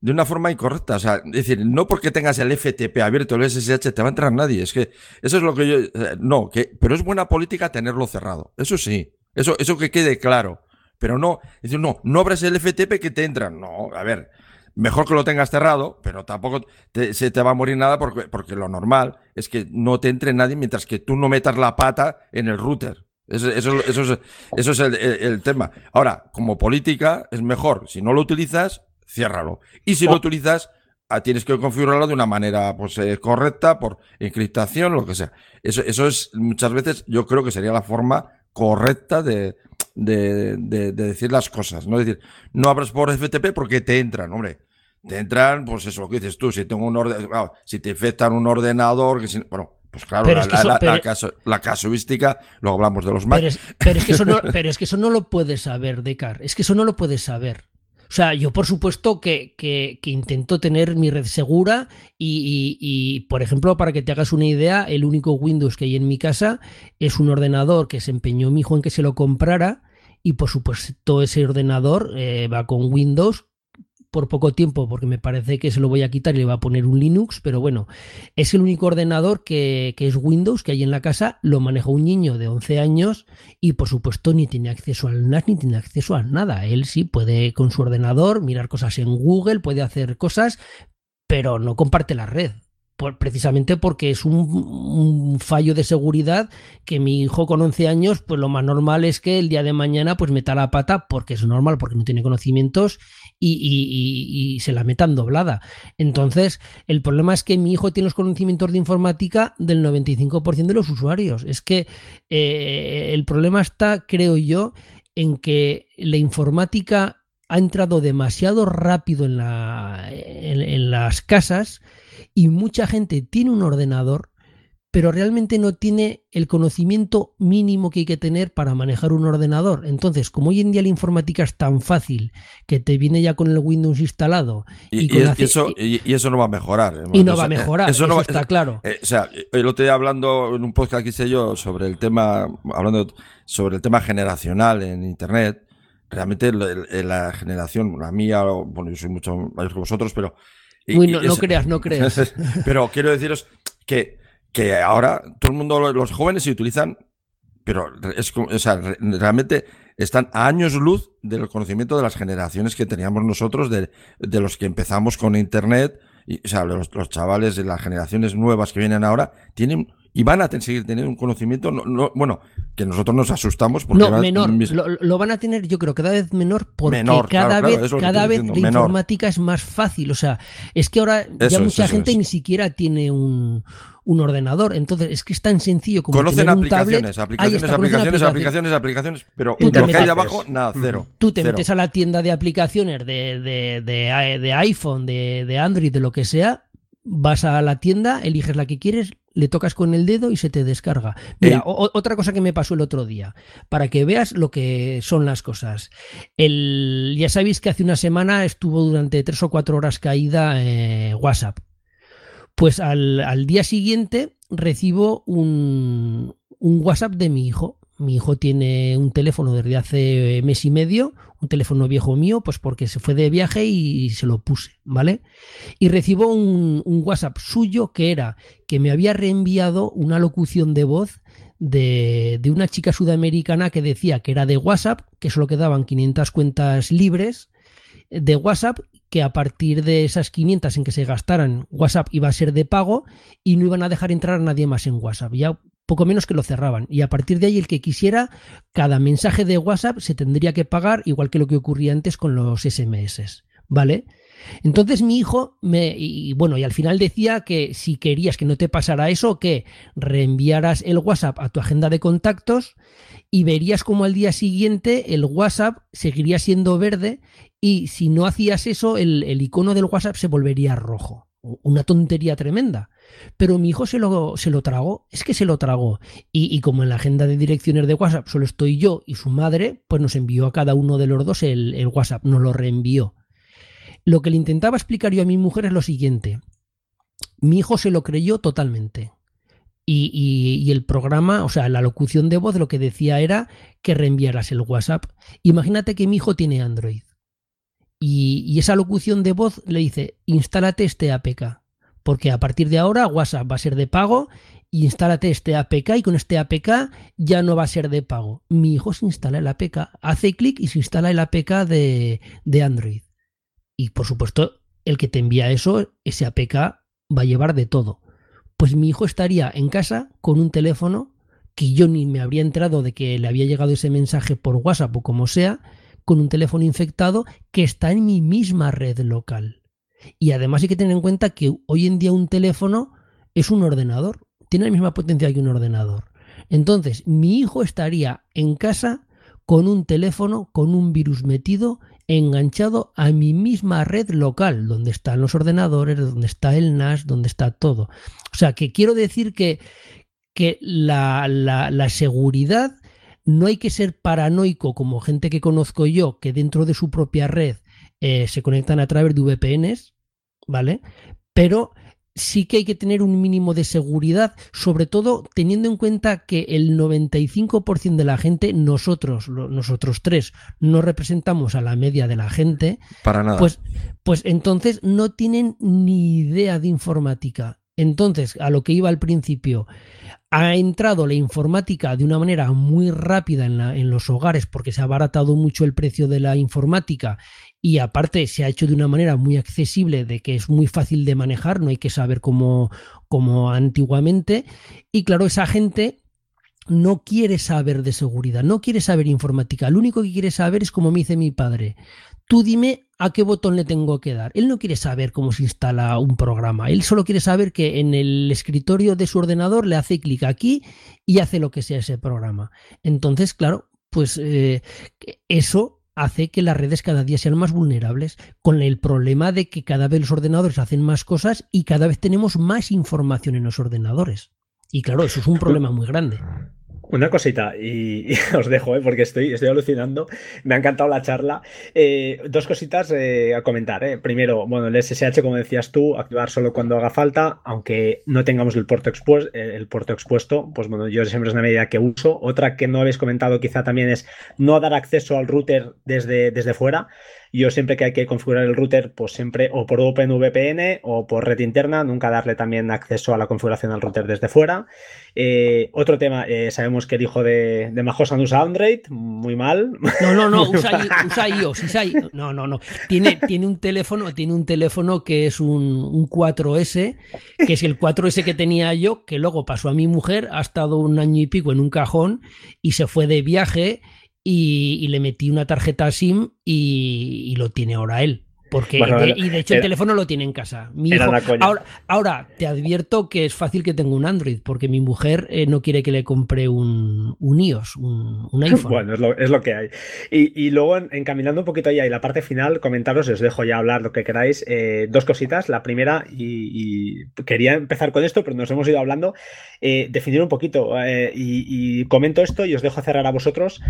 de una forma incorrecta. O sea, es decir, no porque tengas el FTP abierto, el SSH, te va a entrar nadie. Es que eso es lo que yo. No, que, pero es buena política tenerlo cerrado. Eso sí. Eso, eso que quede claro. Pero no, es decir, no, no abres el FTP que te entran. No, a ver mejor que lo tengas cerrado, pero tampoco se te va a morir nada porque, porque, lo normal es que no te entre nadie mientras que tú no metas la pata en el router. Eso, eso, es, eso es el, tema. Ahora, como política, es mejor, si no lo utilizas, ciérralo. Y si lo utilizas, ah, tienes que configurarlo de una manera pues, eh, correcta, por encriptación, lo que sea. Eso, eso es, muchas veces, yo creo que sería la forma correcta de, de, de, decir las cosas. No decir, no abras por FTP porque te entran, hombre. Te entran, pues eso, lo que dices tú, si tengo un orden, si te infectan un ordenador, que bueno, pues claro, la, casuística, luego hablamos de los Mac. Pero es, que eso no, pero es que eso no lo puedes saber, Decar. Es que eso no lo puedes saber. O sea, yo por supuesto que, que, intento tener mi red segura y, y, por ejemplo, para que te hagas una idea, el único Windows que hay en mi casa es un ordenador que se empeñó mi hijo en que se lo comprara y por supuesto ese ordenador eh, va con Windows por poco tiempo porque me parece que se lo voy a quitar y le voy a poner un Linux, pero bueno, es el único ordenador que, es Windows que hay en la casa, lo maneja un niño de 11 años y por supuesto ni tiene acceso al NAS ni tiene acceso a nada. Él sí puede con su ordenador mirar cosas en Google, puede hacer cosas, pero no comparte la red. Precisamente porque es un, fallo de seguridad que mi hijo con 11 años, pues lo más normal es que el día de mañana pues meta la pata porque es normal, porque no tiene conocimientos y, se la metan doblada. Entonces, el problema es que mi hijo tiene los conocimientos de informática del 95% de los usuarios. Es que eh, el problema está, creo yo, en que la informática ha entrado demasiado rápido en, la, en las casas y mucha gente tiene un ordenador, pero realmente no tiene el conocimiento mínimo que hay que tener para manejar un ordenador. Entonces, como hoy en día la informática es tan fácil que te viene ya con el Windows instalado. Y, eso, y, eso, no va a mejorar. Y no va a mejorar, eso, no está claro. Eh, o sea, el otro día hablando en un podcast que hice yo sobre el tema, hablando sobre el tema generacional en Internet, realmente la, generación, la mía, bueno, yo soy mucho mayor que vosotros, pero no, creas, no creas. pero quiero deciros que, que ahora todo el mundo, los jóvenes se utilizan, pero es, o sea, realmente están a años luz del conocimiento de las generaciones que teníamos nosotros, de, de los que empezamos con Internet. Y, o sea, los, los, chavales de las generaciones nuevas que vienen ahora tienen y van a seguir teniendo un conocimiento, no, bueno, que nosotros nos asustamos. Porque no, menor, lo, van a tener yo creo cada vez menor porque cada vez, cada vez la informática es más fácil. O sea, es que ahora ya mucha gente ni siquiera tiene un, un ordenador. Entonces, es que es tan sencillo como Conocen tener un aplicaciones, aplicaciones, aplicaciones, aplicaciones, aplicaciones, pero lo que hay de abajo, nada, cero. Tú te metes a la tienda de aplicaciones de, de, de, de iPhone, de, de Android, de lo que sea, vas a la tienda, eliges la que quieres, le tocas con el dedo y se te descarga. Mira, otra cosa que me pasó el otro día, para que veas lo que son las cosas. El, ya sabéis que hace una semana estuvo durante tres o cuatro horas caída eh, WhatsApp. Pues al, día siguiente recibo un, un WhatsApp de mi hijo mi hijo tiene un teléfono desde hace mes y medio, un teléfono viejo mío, pues porque se fue de viaje y se lo puse, ¿vale? Y recibo un, WhatsApp suyo que era que me había reenviado una locución de voz de, de, una chica sudamericana que decía que era de WhatsApp, que solo quedaban 500 cuentas libres de WhatsApp, que a partir de esas 500 en que se gastaran, WhatsApp iba a ser de pago y no iban a dejar entrar a nadie más en WhatsApp. Ya poco menos que lo cerraban. Y a partir de ahí, el que quisiera, cada mensaje de WhatsApp se tendría que pagar, igual que lo que ocurría antes con los SMS. ¿Vale? Entonces mi hijo me, y bueno, y al final decía que si querías que no te pasara eso, que reenviaras el WhatsApp a tu agenda de contactos y verías como al día siguiente el WhatsApp seguiría siendo verde y si no hacías eso, el, el icono del WhatsApp se volvería rojo. Una tontería tremenda. Pero mi hijo se lo, se lo tragó, es que se lo tragó. Y, como en la agenda de direcciones de WhatsApp solo estoy yo y su madre, pues nos envió a cada uno de los dos el, el WhatsApp, nos lo reenvió. Lo que le intentaba explicar yo a mi mujer es lo siguiente. Mi hijo se lo creyó totalmente. Y, y, el programa, o sea, la locución de voz lo que decía era que reenviaras el WhatsApp. Imagínate que mi hijo tiene Android. Y, esa locución de voz le dice, instálate este APK porque a partir de ahora WhatsApp va a ser de pago instálate este APK y con este APK ya no va a ser de pago. Mi hijo se instala el APK, hace clic y se instala el APK de, de Android. Y por supuesto, el que te envía eso, ese APK va a llevar de todo. Pues mi hijo estaría en casa con un teléfono que yo ni me habría enterado de que le había llegado ese mensaje por WhatsApp o como sea, con un teléfono infectado que está en mi misma red local. Y además hay que tener en cuenta que hoy en día un teléfono es un ordenador, tiene la misma potencia que un ordenador. Entonces, mi hijo estaría en casa con un teléfono, con un virus metido, enganchado a mi misma red local, donde están los ordenadores, donde está el NAS, donde está todo. O sea, que quiero decir que, que la, la seguridad no hay que ser paranoico como gente que conozco yo, que dentro de su propia red eh, se conectan a través de VPNs, ¿vale? Pero sí que hay que tener un mínimo de seguridad, sobre todo teniendo en cuenta que el 95% de la gente, nosotros, nosotros tres, no representamos a la media de la gente. Para nada. Pues, pues entonces no tienen ni idea de informática. Entonces, a lo que iba al principio, ha entrado la informática de una manera muy rápida en, los hogares porque se ha abaratado mucho el precio de la informática y aparte se ha hecho de una manera muy accesible, de que es muy fácil de manejar, no hay que saber cómo, como antiguamente. Y claro, esa gente no quiere saber de seguridad, no quiere saber informática. Lo único que quiere saber es como me dice mi padre. Tú dime a qué botón le tengo que dar. Él no quiere saber cómo se instala un programa. Él solo quiere saber que en el escritorio de su ordenador le hace clic aquí y hace lo que sea ese programa. Entonces, claro, pues eh, eso hace que las redes cada día sean más vulnerables, con el problema de que cada vez los ordenadores hacen más cosas y cada vez tenemos más información en los ordenadores. Y claro, eso es un problema muy grande. Una cosita, y, os dejo, ¿eh? porque estoy, estoy alucinando. Me ha encantado la charla. Eh, dos cositas eh, a comentar. ¿eh? Primero, bueno, el SSH, como decías tú, activar solo cuando haga falta, aunque no tengamos el puerto, expuesto, el puerto expuesto. Pues bueno, yo siempre es una medida que uso. Otra que no habéis comentado quizá también es no dar acceso al router desde, desde fuera. Yo siempre que hay que configurar el router, pues siempre o por OpenVPN o por red interna, nunca darle también acceso a la configuración al router desde fuera. Eh, otro tema, eh, sabemos que el hijo de, de Majosan usa Android, muy mal. No, no, no, usa, iOS, No, no, no. Tiene, tiene, un teléfono, tiene un teléfono que es un, un 4S, que es el 4S que tenía yo, que luego pasó a mi mujer, ha estado un año y pico en un cajón y se fue de viaje y, le metí una tarjeta SIM y, lo tiene ahora él. Porque, y de hecho el teléfono lo tiene en casa. ahora, ahora, te advierto que es fácil que tenga un Android, porque mi mujer eh, no quiere que le compre un, un iOS, un, iPhone. Bueno, es lo, que hay. Y, luego, encaminando un poquito allá y la parte final, comentaros, os dejo ya hablar lo que queráis. Eh, dos cositas. La primera, y, quería empezar con esto, pero nos hemos ido hablando, eh, definir un poquito. y, comento esto y os dejo cerrar a vosotros.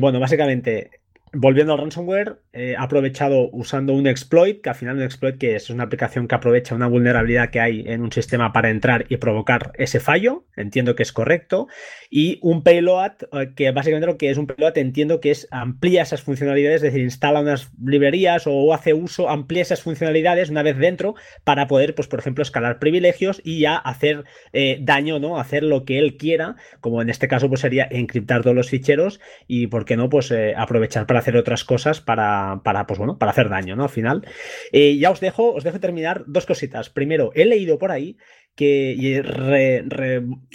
bueno, básicamente, volviendo al ransomware, he aprovechado usando un exploit, que al final un exploit que es una aplicación que aprovecha una vulnerabilidad que hay en un sistema para entrar y provocar ese fallo, entiendo que es correcto, y un payload, eh, que básicamente lo que es un payload entiendo que es amplía esas funcionalidades, es decir, instala unas librerías o hace uso, amplía esas funcionalidades una vez dentro para poder, pues por ejemplo, escalar privilegios y ya hacer eh, daño, ¿no? Hacer lo que él quiera, como en este caso pues sería encriptar todos los ficheros y, ¿por qué no? Pues eh, aprovechar para hacer otras cosas para, para, pues bueno, para hacer daño, ¿no? Al final. Eh, ya os dejo, os dejo terminar dos cositas. Primero, he leído por ahí que, y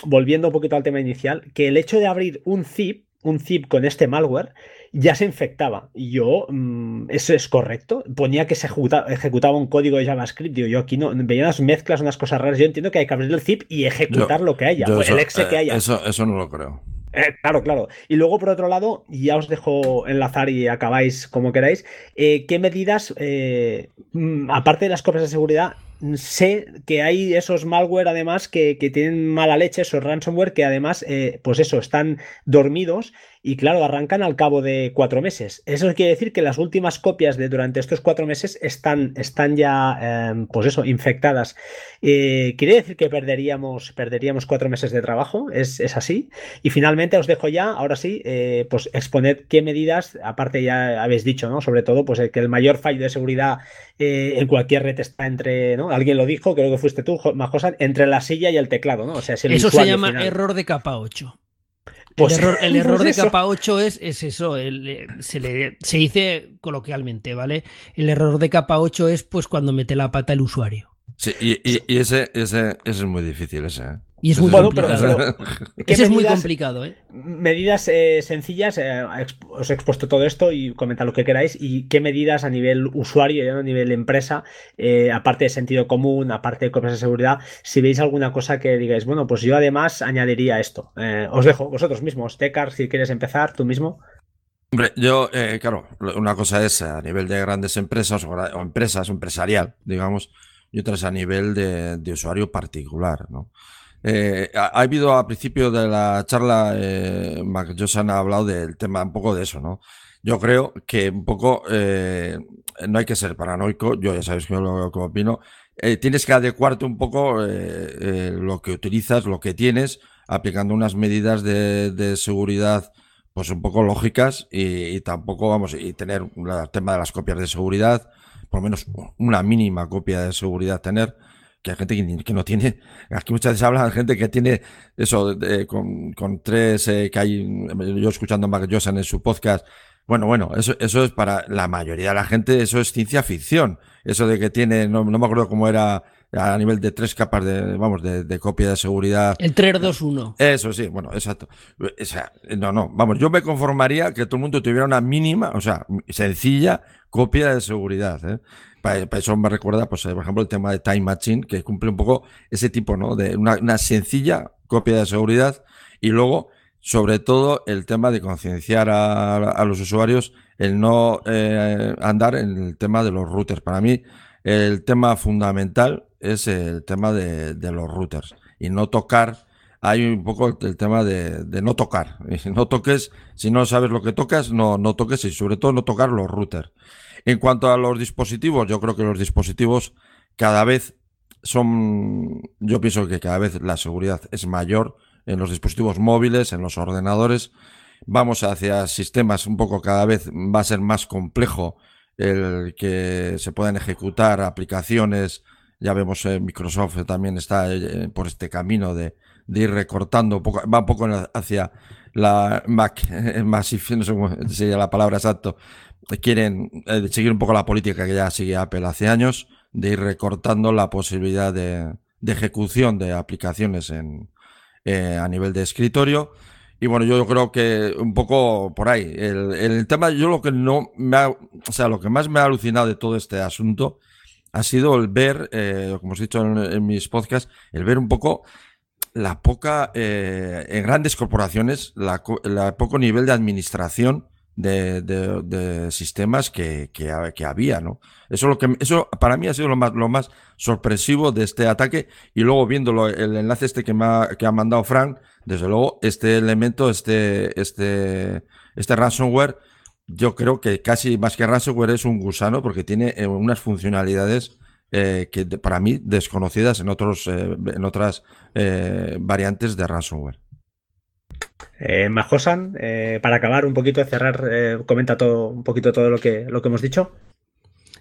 volviendo un poquito al tema inicial, que el hecho de abrir un zip, un zip con este malware, ya se infectaba. Y yo, mm, ¿eso es correcto? Ponía que se ejecutaba, un código de JavaScript. Digo, yo aquí no, veía unas mezclas, unas cosas raras. Yo entiendo que hay que abrir el zip y ejecutar lo que haya, el exe que haya. Eso, eso no lo creo. Eh, claro, claro. Y luego, por otro lado, ya os dejo enlazar y acabáis como queráis. Eh, ¿Qué medidas, eh, mm, aparte de las copias de seguridad, sé que hay esos malware además que, que tienen mala leche, esos ransomware que además, pues eso, están dormidos y claro, arrancan al cabo de cuatro meses. Eso quiere decir que las últimas copias de durante estos cuatro meses están, están ya, em, pues eso, infectadas. Eh, quiere decir que perderíamos, perderíamos cuatro meses de trabajo, ¿Es, así. Y finalmente os dejo ya, ahora sí, eh, pues exponed qué medidas, aparte ya habéis dicho, ¿no? Sobre todo, pues que el mayor fallo de seguridad eh, en cualquier red está entre, ¿no? Alguien lo dijo, creo que fuiste tú, Majosa, entre la silla y el teclado, ¿no? O sea, Eso se llama error de capa 8. Pues el error, de capa 8 es, es eso, eh, se, le, se dice coloquialmente, ¿vale? El error de capa 8 es pues cuando mete la pata el usuario. Sí, y, ese, ese, es muy difícil, ese. ¿eh? Y es muy complicado. Ese es muy complicado, ¿eh? Medidas eh, sencillas, eh, os he expuesto todo esto y comentad lo que queráis. ¿Y qué medidas a nivel usuario, a nivel empresa, aparte de sentido común, aparte de copias de seguridad, si veis alguna cosa que digáis, bueno, pues yo además añadiría esto. os dejo, vosotros mismos. Tecar, si quieres empezar, tú mismo. Hombre, yo, claro, una cosa es a nivel de grandes empresas o, empresas, empresarial, digamos, y otras a nivel de, usuario particular, ¿no? Eh, ha, habido a principio de la charla, eh, Mac Josan ha hablado del tema un poco de eso, ¿no? Yo creo que un poco eh, no hay que ser paranoico, yo ya sabéis que lo que opino. Eh, tienes que adecuarte un poco eh, lo que utilizas, lo que tienes, aplicando unas medidas de, de seguridad pues un poco lógicas y, y, tampoco vamos y tener el tema de las copias de seguridad, por lo menos una mínima copia de seguridad tener que hay gente que, no tiene, aquí muchas veces hablan de gente que tiene eso, con, con, tres, eh, que hay, yo escuchando a Mark en su podcast, Bueno, bueno, eso, eso es para la mayoría de la gente, eso es ciencia ficción. Eso de que tiene, no, me acuerdo cómo era a nivel de tres capas de, vamos, de, copia de seguridad. El 321. Eso sí, bueno, exacto. O sea, no, no, vamos, yo me conformaría que todo el mundo tuviera una mínima, o sea, sencilla copia de seguridad. ¿eh? Para, eso me recuerda, pues, por ejemplo, el tema de Time Machine, que cumple un poco ese tipo, ¿no? De una, una sencilla copia de seguridad y luego sobre todo el tema de concienciar a, los usuarios, el no eh, andar en el tema de los routers. Para mí, el tema fundamental es el tema de, los routers y no tocar. Hay un poco el tema de, no tocar. No toques, si no sabes lo que tocas, no, no toques y sobre todo no tocar los routers. En cuanto a los dispositivos, yo creo que los dispositivos cada vez son, yo pienso que cada vez la seguridad es mayor en los dispositivos móviles, en los ordenadores. Vamos hacia sistemas un poco cada vez va a ser más complejo el que se puedan ejecutar aplicaciones. Ya vemos eh, Microsoft también está eh, por este camino de, ir recortando, va un poco hacia la Mac, más no sé sería la palabra exacto. Quieren eh, seguir un poco la política que ya sigue Apple hace años, de ir recortando la posibilidad de ejecución de aplicaciones en, eh, a nivel de escritorio. Y bueno, yo creo que un poco por ahí. El, tema, yo lo que no me ha, o sea, lo que más me ha alucinado de todo este asunto ha sido el ver, eh, como os he dicho en, mis podcasts, el ver un poco la poca, eh, en grandes corporaciones, la, poco nivel de administración de, sistemas que, que, había, ¿no? Eso, lo que, eso para mí ha sido lo más, lo más sorpresivo de este ataque y luego viendo el enlace este que, me ha, que ha mandado Frank, desde luego este elemento, este, este, este ransomware, yo creo que casi más que ransomware es un gusano porque tiene eh, unas funcionalidades eh, que para mí desconocidas en, otros, eh, en otras variantes de ransomware. Eh, Majosan, eh, para acabar un poquito de cerrar, eh, comenta todo, un poquito todo lo que, lo que hemos dicho.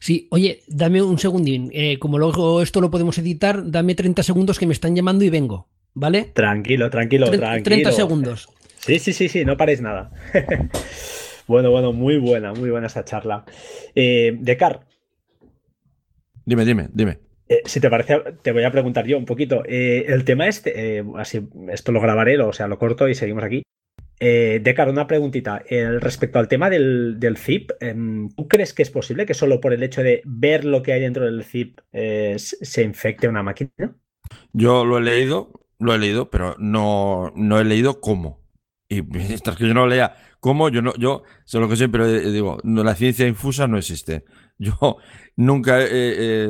Sí, oye, dame un segundín. Eh, como luego esto lo podemos editar, dame 30 segundos que me están llamando y vengo, ¿vale? Tranquilo, tranquilo, tranquilo. 30 segundos. Sí, sí, sí, sí, no paréis nada. bueno, bueno, muy buena, muy buena esa charla. Eh, Decar. Dime, dime, dime. Eh, si te parece, te voy a preguntar yo un poquito. Eh, el tema este, eh, así, esto lo grabaré, o sea, lo corto y seguimos aquí. Eh, Decar, una preguntita. respecto al tema del, zip, em, ¿tú crees que es posible que solo por el hecho de ver lo que hay dentro del zip se infecte una máquina? Yo lo he leído, lo he leído, pero no, no he leído cómo. Y mientras que yo no lea cómo, yo no, yo sé lo que siempre digo, la ciencia infusa no existe. Yo nunca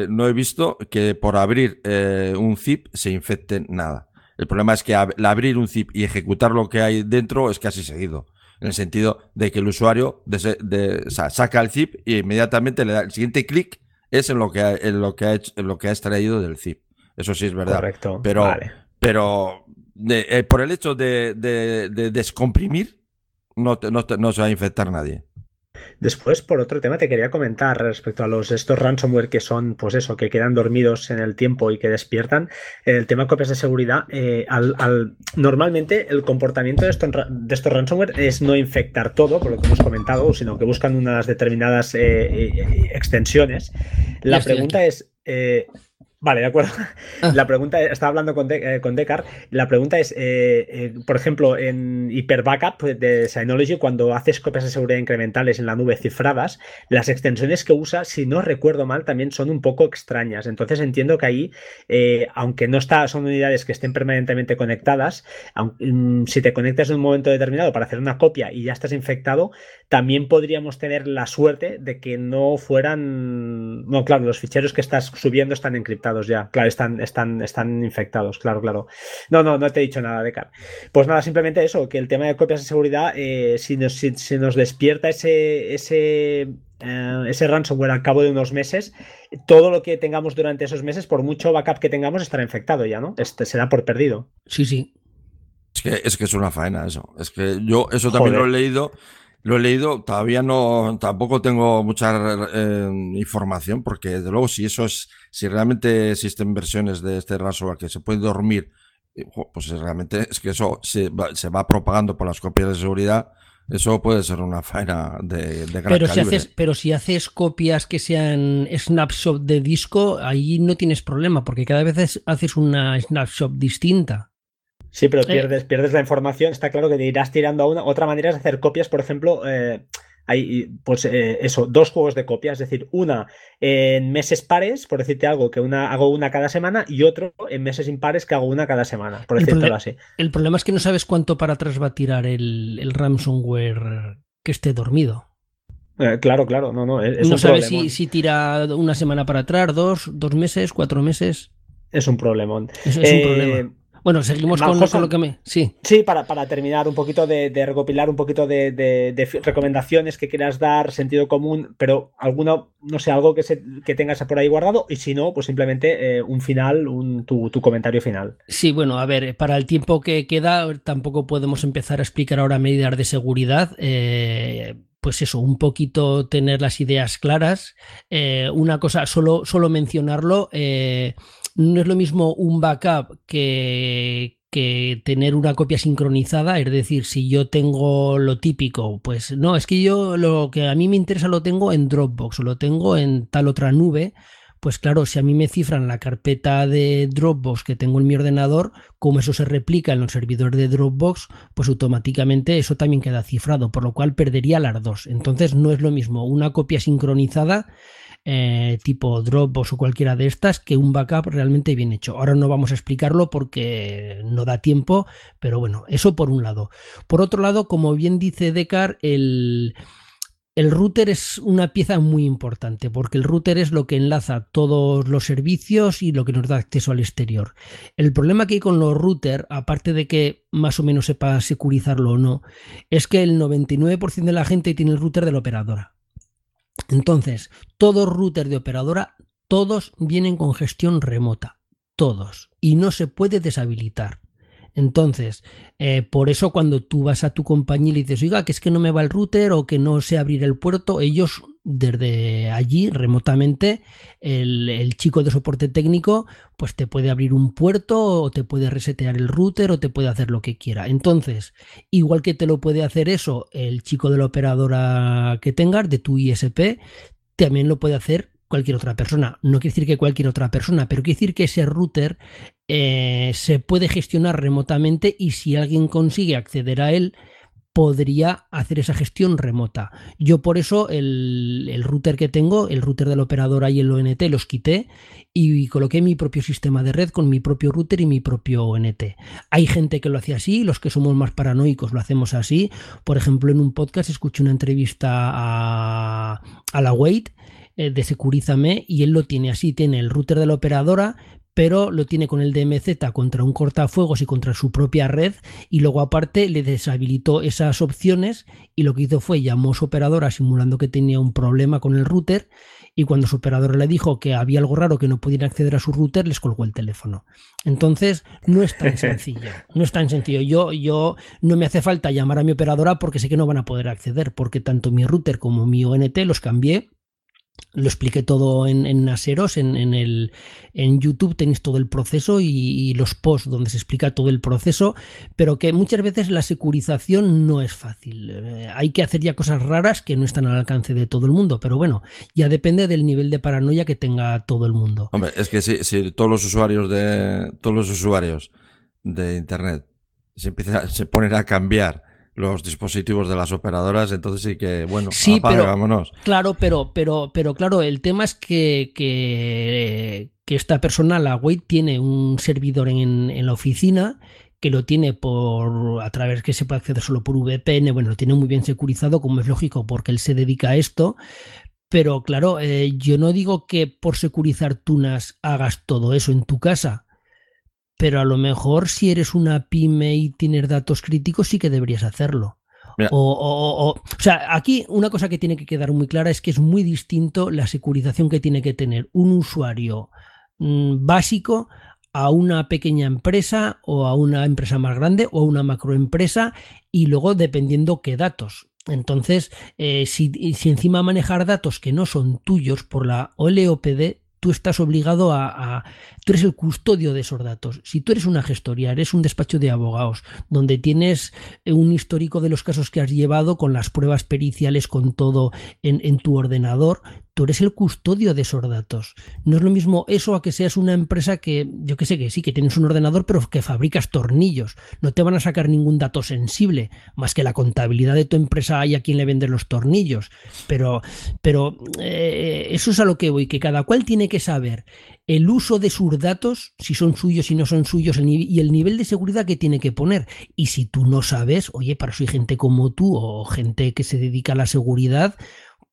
no he visto que por abrir eh, un zip se infecte nada. El problema es que abrir un zip y ejecutar lo que hay dentro es casi seguido. En el sentido de que el usuario saca el zip y inmediatamente le da el siguiente clic es en lo que ha, en lo que ha hecho, en lo que ha extraído del zip. Eso sí es verdad. Correcto. Pero, pero eh, por el hecho de, descomprimir, no, no se va a infectar nadie. Después, por otro tema, te quería comentar respecto a los estos ransomware que son, pues eso, que quedan dormidos en el tiempo y que despiertan. El tema de copias de seguridad, eh, al, normalmente el comportamiento de estos, de estos ransomware es no infectar todo, por lo que hemos comentado, sino que buscan unas determinadas eh, eh, extensiones. La pregunta es, Vale, de acuerdo. Ah. La pregunta, estaba hablando con, eh, con Decar, la pregunta es, eh, eh, por ejemplo, en Hyper Backup de Synology, cuando haces copias de seguridad incrementales en la nube cifradas, las extensiones que usa, si no recuerdo mal, también son un poco extrañas. Entonces entiendo que ahí, aunque no está, son unidades que estén permanentemente conectadas, mm, si te conectas en un momento determinado para hacer una copia y ya estás infectado, también podríamos tener la suerte de que no fueran, no, claro, los ficheros que estás subiendo están encriptados ya. Claro, están, están, están infectados, claro, claro. No, no, no te he dicho nada, Decar. Pues nada, simplemente eso, que el tema de copias de seguridad, eh, si, nos, nos despierta ese, ese, eh, ese ransomware al cabo de unos meses, todo lo que tengamos durante esos meses, por mucho backup que tengamos, estará infectado ya, ¿no? Este será por perdido. Sí, sí. Es que, es que es una faena eso. Es que yo eso también lo he leído lo he leído, todavía no, tampoco tengo mucha eh, información, porque desde luego si eso es, si realmente existen versiones de este ransomware que se puede dormir, pues realmente es que eso se va, propagando por las copias de seguridad Eso puede ser una faena de, de gran pero calibre. si haces Pero si haces copias que sean snapshot de disco, ahí no tienes problema, porque cada vez haces una snapshot distinta. Sí, pero eh. pierdes, pierdes la información. Está claro que te irás tirando a una. Otra manera es hacer copias, por ejemplo. Eh, hay, pues eh, eso, dos juegos de copia, es decir, una en meses pares, por decirte algo, que una hago una cada semana, y otro en meses impares que hago una cada semana, por decirlo así. El problema es que no sabes cuánto para atrás va a tirar el, el ransomware que esté dormido. Eh, claro, claro, no, no. Es no sabes si, si, tira una semana para atrás, dos, dos meses, cuatro meses. Es un problemón. Es un problema. Bueno, seguimos con, lo que me. Sí. Sí, para, para terminar un poquito de, recopilar un poquito de, recomendaciones que quieras dar, sentido común, pero alguno, no sé, algo que, se, que tengas por ahí guardado, y si no, pues simplemente eh, un final, un, tu, comentario final. Sí, bueno, a ver, para el tiempo que queda, tampoco podemos empezar a explicar ahora medidas de seguridad. Eh, pues eso, un poquito tener las ideas claras. Eh, una cosa, solo, solo mencionarlo no es lo mismo un backup que, tener una copia sincronizada, es decir, si yo tengo lo típico, pues no, es que yo lo que a mí me interesa lo tengo en Dropbox o lo tengo en tal otra nube, pues claro, si a mí me cifran la carpeta de Dropbox que tengo en mi ordenador, como eso se replica en los servidores de Dropbox, pues automáticamente eso también queda cifrado, por lo cual perdería las dos. Entonces no es lo mismo una copia sincronizada eh, tipo Dropbox o cualquiera de estas que un backup realmente bien hecho. Ahora no vamos a explicarlo porque no da tiempo, pero bueno, eso por un lado. Por otro lado, como bien dice Decar, el, el router es una pieza muy importante porque el router es lo que enlaza todos los servicios y lo que nos da acceso al exterior. El problema que hay con los routers, aparte de que más o menos sepa securizarlo o no, es que el 99% de la gente tiene el router de la operadora. Entonces, todos routers de operadora, todos vienen con gestión remota, todos, y no se puede deshabilitar. Entonces, eh, por eso cuando tú vas a tu compañía y dices, oiga, que es que no me va el router o que no sé abrir el puerto, ellos desde allí remotamente, el, chico de soporte técnico, pues te puede abrir un puerto o te puede resetear el router o te puede hacer lo que quiera. Entonces, igual que te lo puede hacer eso el chico de la operadora que tengas, de tu ISP, también lo puede hacer cualquier otra persona. No quiere decir que cualquier otra persona, pero quiere decir que ese router eh, se puede gestionar remotamente y si alguien consigue acceder a él, podría hacer esa gestión remota. Yo por eso el, el, router que tengo, el router de la operadora y el ONT, los quité y coloqué mi propio sistema de red con mi propio router y mi propio ONT. Hay gente que lo hace así, los que somos más paranoicos lo hacemos así. Por ejemplo, en un podcast escuché una entrevista a, a la Wait eh, de Securízame y él lo tiene así, tiene el router de la operadora, pero lo tiene con el DMZ contra un cortafuegos y contra su propia red y luego aparte le deshabilitó esas opciones y lo que hizo fue llamó a su operadora simulando que tenía un problema con el router y cuando su operador le dijo que había algo raro que no pudiera acceder a su router les colgó el teléfono. Entonces no es tan sencillo, no es tan sencillo. Yo, yo no me hace falta llamar a mi operadora porque sé que no van a poder acceder porque tanto mi router como mi ONT los cambié lo expliqué todo en, en Naseros, en, el, en YouTube tenéis todo el proceso y, los posts donde se explica todo el proceso, pero que muchas veces la securización no es fácil. Eh, hay que hacer ya cosas raras que no están al alcance de todo el mundo, pero bueno, ya depende del nivel de paranoia que tenga todo el mundo. Hombre, es que si, si todos los usuarios de todos los usuarios de internet se empiezan, se ponen a cambiar los dispositivos de las operadoras, entonces sí que, bueno, sí, pero, vámonos. Claro, pero, pero, pero claro, el tema es que, que, esta persona, la Wait, tiene un servidor en, en, la oficina que lo tiene por a través que se puede acceder solo por VPN, bueno, lo tiene muy bien securizado, como es lógico, porque él se dedica a esto. Pero claro, eh, yo no digo que por securizar tunas hagas todo eso en tu casa pero a lo mejor si eres una pyme y tienes datos críticos sí que deberías hacerlo. O, o, sea, aquí una cosa que tiene que quedar muy clara es que es muy distinto la securización que tiene que tener un usuario mm, básico a una pequeña empresa o a una empresa más grande o a una macroempresa y luego dependiendo qué datos. Entonces, eh, si, si, encima manejar datos que no son tuyos por la OLOPD, tú estás obligado a, Tú eres el custodio de esos datos. Si tú eres una gestoría, eres un despacho de abogados, donde tienes un histórico de los casos que has llevado con las pruebas periciales, con todo en, en tu ordenador, tú eres el custodio de esos datos. No es lo mismo eso a que seas una empresa que, yo que sé, que sí, que tienes un ordenador, pero que fabricas tornillos. No te van a sacar ningún dato sensible, más que la contabilidad de tu empresa hay a quien le vende los tornillos. Pero, pero eh, eso es a lo que voy, que cada cual tiene que saber el uso de sus datos, si son suyos, si no son suyos, y el nivel de seguridad que tiene que poner. Y si tú no sabes, oye, para eso hay gente como tú o gente que se dedica a la seguridad,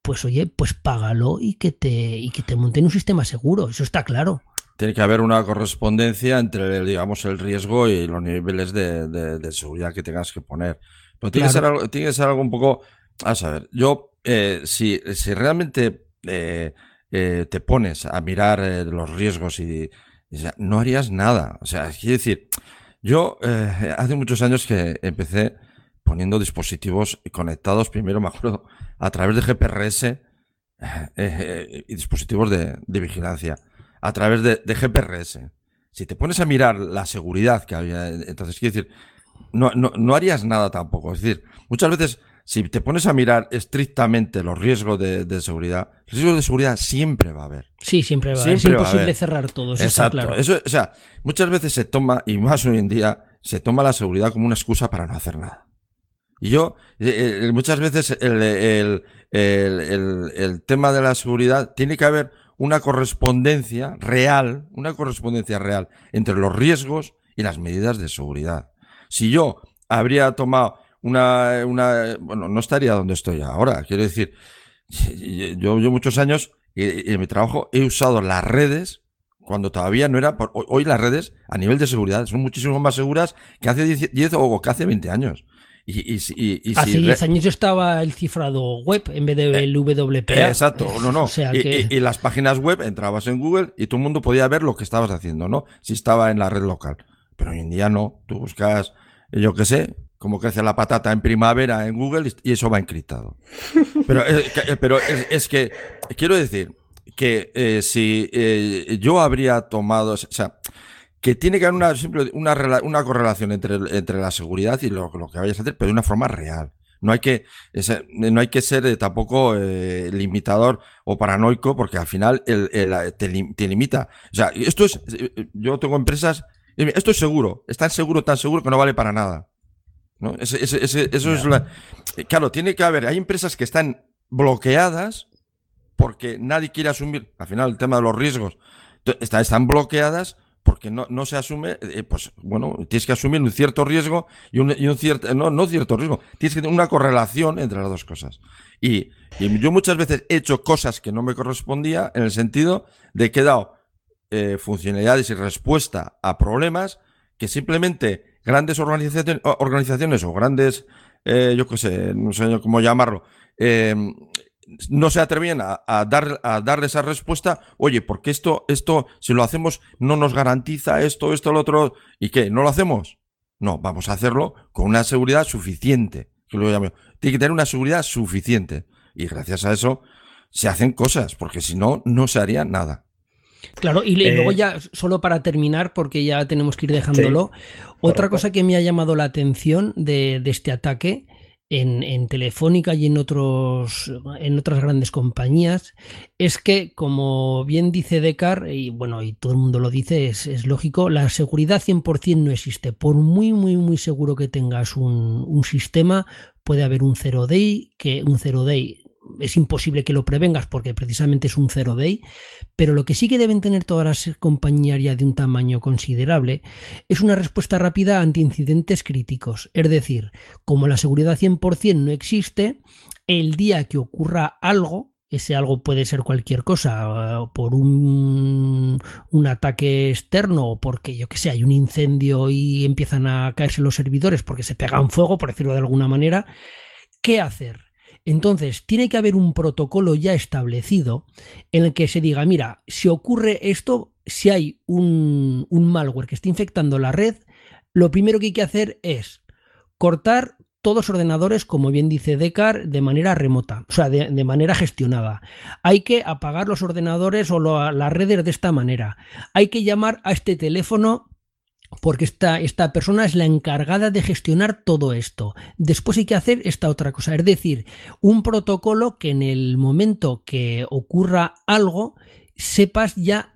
pues oye, pues págalo y que te, y que te monten un sistema seguro, eso está claro. Tiene que haber una correspondencia entre, digamos, el riesgo y los niveles de, seguridad que tengas que poner. Pero tiene, que, ser algo, tiene que ser algo un poco... A saber, yo, eh, si, si realmente... Eh, eh, te pones a mirar eh, los riesgos y, no harías nada. O sea, quiero decir, yo hace muchos años que empecé poniendo dispositivos conectados, primero me acuerdo, a través de GPRS y dispositivos de, vigilancia, a través de, GPRS. Si te pones a mirar la seguridad que había, entonces quiero decir, no, no, no harías nada tampoco. Es decir, muchas veces si te pones a mirar estrictamente los riesgos de, seguridad, riesgos de seguridad siempre va a haber. Sí, siempre va a haber. es imposible cerrar todo. Eso Exacto. claro. Eso, o sea, muchas veces se toma, y más hoy en día, se toma la seguridad como una excusa para no hacer nada. Y yo, eh, eh, muchas veces el, el, tema de la seguridad tiene que haber una correspondencia real, una correspondencia real entre los riesgos y las medidas de seguridad. Si yo habría tomado una, una, bueno, no estaría donde estoy ahora. Quiero decir, yo, yo muchos años en mi trabajo he usado las redes cuando todavía no era, hoy las redes a nivel de seguridad son muchísimo más seguras que hace 10, o que hace 20 años. Y, y, Hace 10 años estaba el cifrado web en vez del eh, WPA. Exacto, no, no. y, las páginas web entrabas en Google y todo el mundo podía ver lo que estabas haciendo, ¿no? Si estaba en la red local. Pero hoy en día no. Tú buscas, yo qué sé, como crece la patata en primavera en Google y eso va encriptado. Pero, eh, eh, pero es, que quiero decir que eh, si yo habría tomado, o sea, que tiene que haber una, simple, una, una correlación entre, entre la seguridad y lo, que vayas a hacer, pero de una forma real. No hay que, no hay que ser tampoco limitador o paranoico porque al final te, te, limita. O sea, esto es, yo tengo empresas, esto es seguro, es tan seguro, tan seguro que no vale para nada. ¿no? eso es la... Claro, tiene que haber, hay empresas que están bloqueadas porque nadie quiere asumir, al final el tema de los riesgos, están bloqueadas porque no, no se asume, eh, pues bueno, tienes que asumir un cierto riesgo y un, cierto, no, no cierto riesgo, tienes que tener una correlación entre las dos cosas. Y, yo muchas veces he hecho cosas que no me correspondía en el sentido de que he dado eh, funcionalidades y respuesta a problemas que simplemente grandes organizaciones, organizaciones o grandes, eh, yo qué sé, no sé cómo llamarlo, em, no se atrevían a, dar, a darle esa respuesta, oye, porque esto, esto, si lo hacemos, no nos garantiza esto, esto, lo otro, ¿y qué? ¿No lo hacemos? No, vamos a hacerlo con una seguridad suficiente, que lo llamo. Tiene que tener una seguridad suficiente. Y gracias a eso se hacen cosas, porque si no, no se haría nada. Claro, y, luego eh, ya, solo para terminar, porque ya tenemos que ir dejándolo, otra cosa que me ha llamado la atención de, este ataque en, Telefónica y en, otros, en otras grandes compañías es que, como bien dice Decar, y bueno, y todo el mundo lo dice, es, lógico, la seguridad 100% no existe. Por muy, muy, muy seguro que tengas un, un sistema, puede haber un zero day, que un zero day es imposible que lo prevengas porque precisamente es un zero day, pero lo que sí que deben tener todas las compañías de un tamaño considerable es una respuesta rápida ante incidentes críticos. Es decir, como la seguridad 100% no existe, el día que ocurra algo, ese algo puede ser cualquier cosa, por un, un ataque externo o porque, yo que sé, hay un incendio y empiezan a caerse los servidores porque se pegan fuego, por decirlo de alguna manera, ¿qué hacer? Entonces, tiene que haber un protocolo ya establecido en el que se diga, mira, si ocurre esto, si hay un, malware que está infectando la red, lo primero que hay que hacer es cortar todos los ordenadores, como bien dice Decar, de manera remota, o sea, de, manera gestionada. Hay que apagar los ordenadores o las redes de esta manera. Hay que llamar a este teléfono porque esta, esta, persona es la encargada de gestionar todo esto. Después hay que hacer esta otra cosa, es decir, un protocolo que en el momento que ocurra algo, sepas ya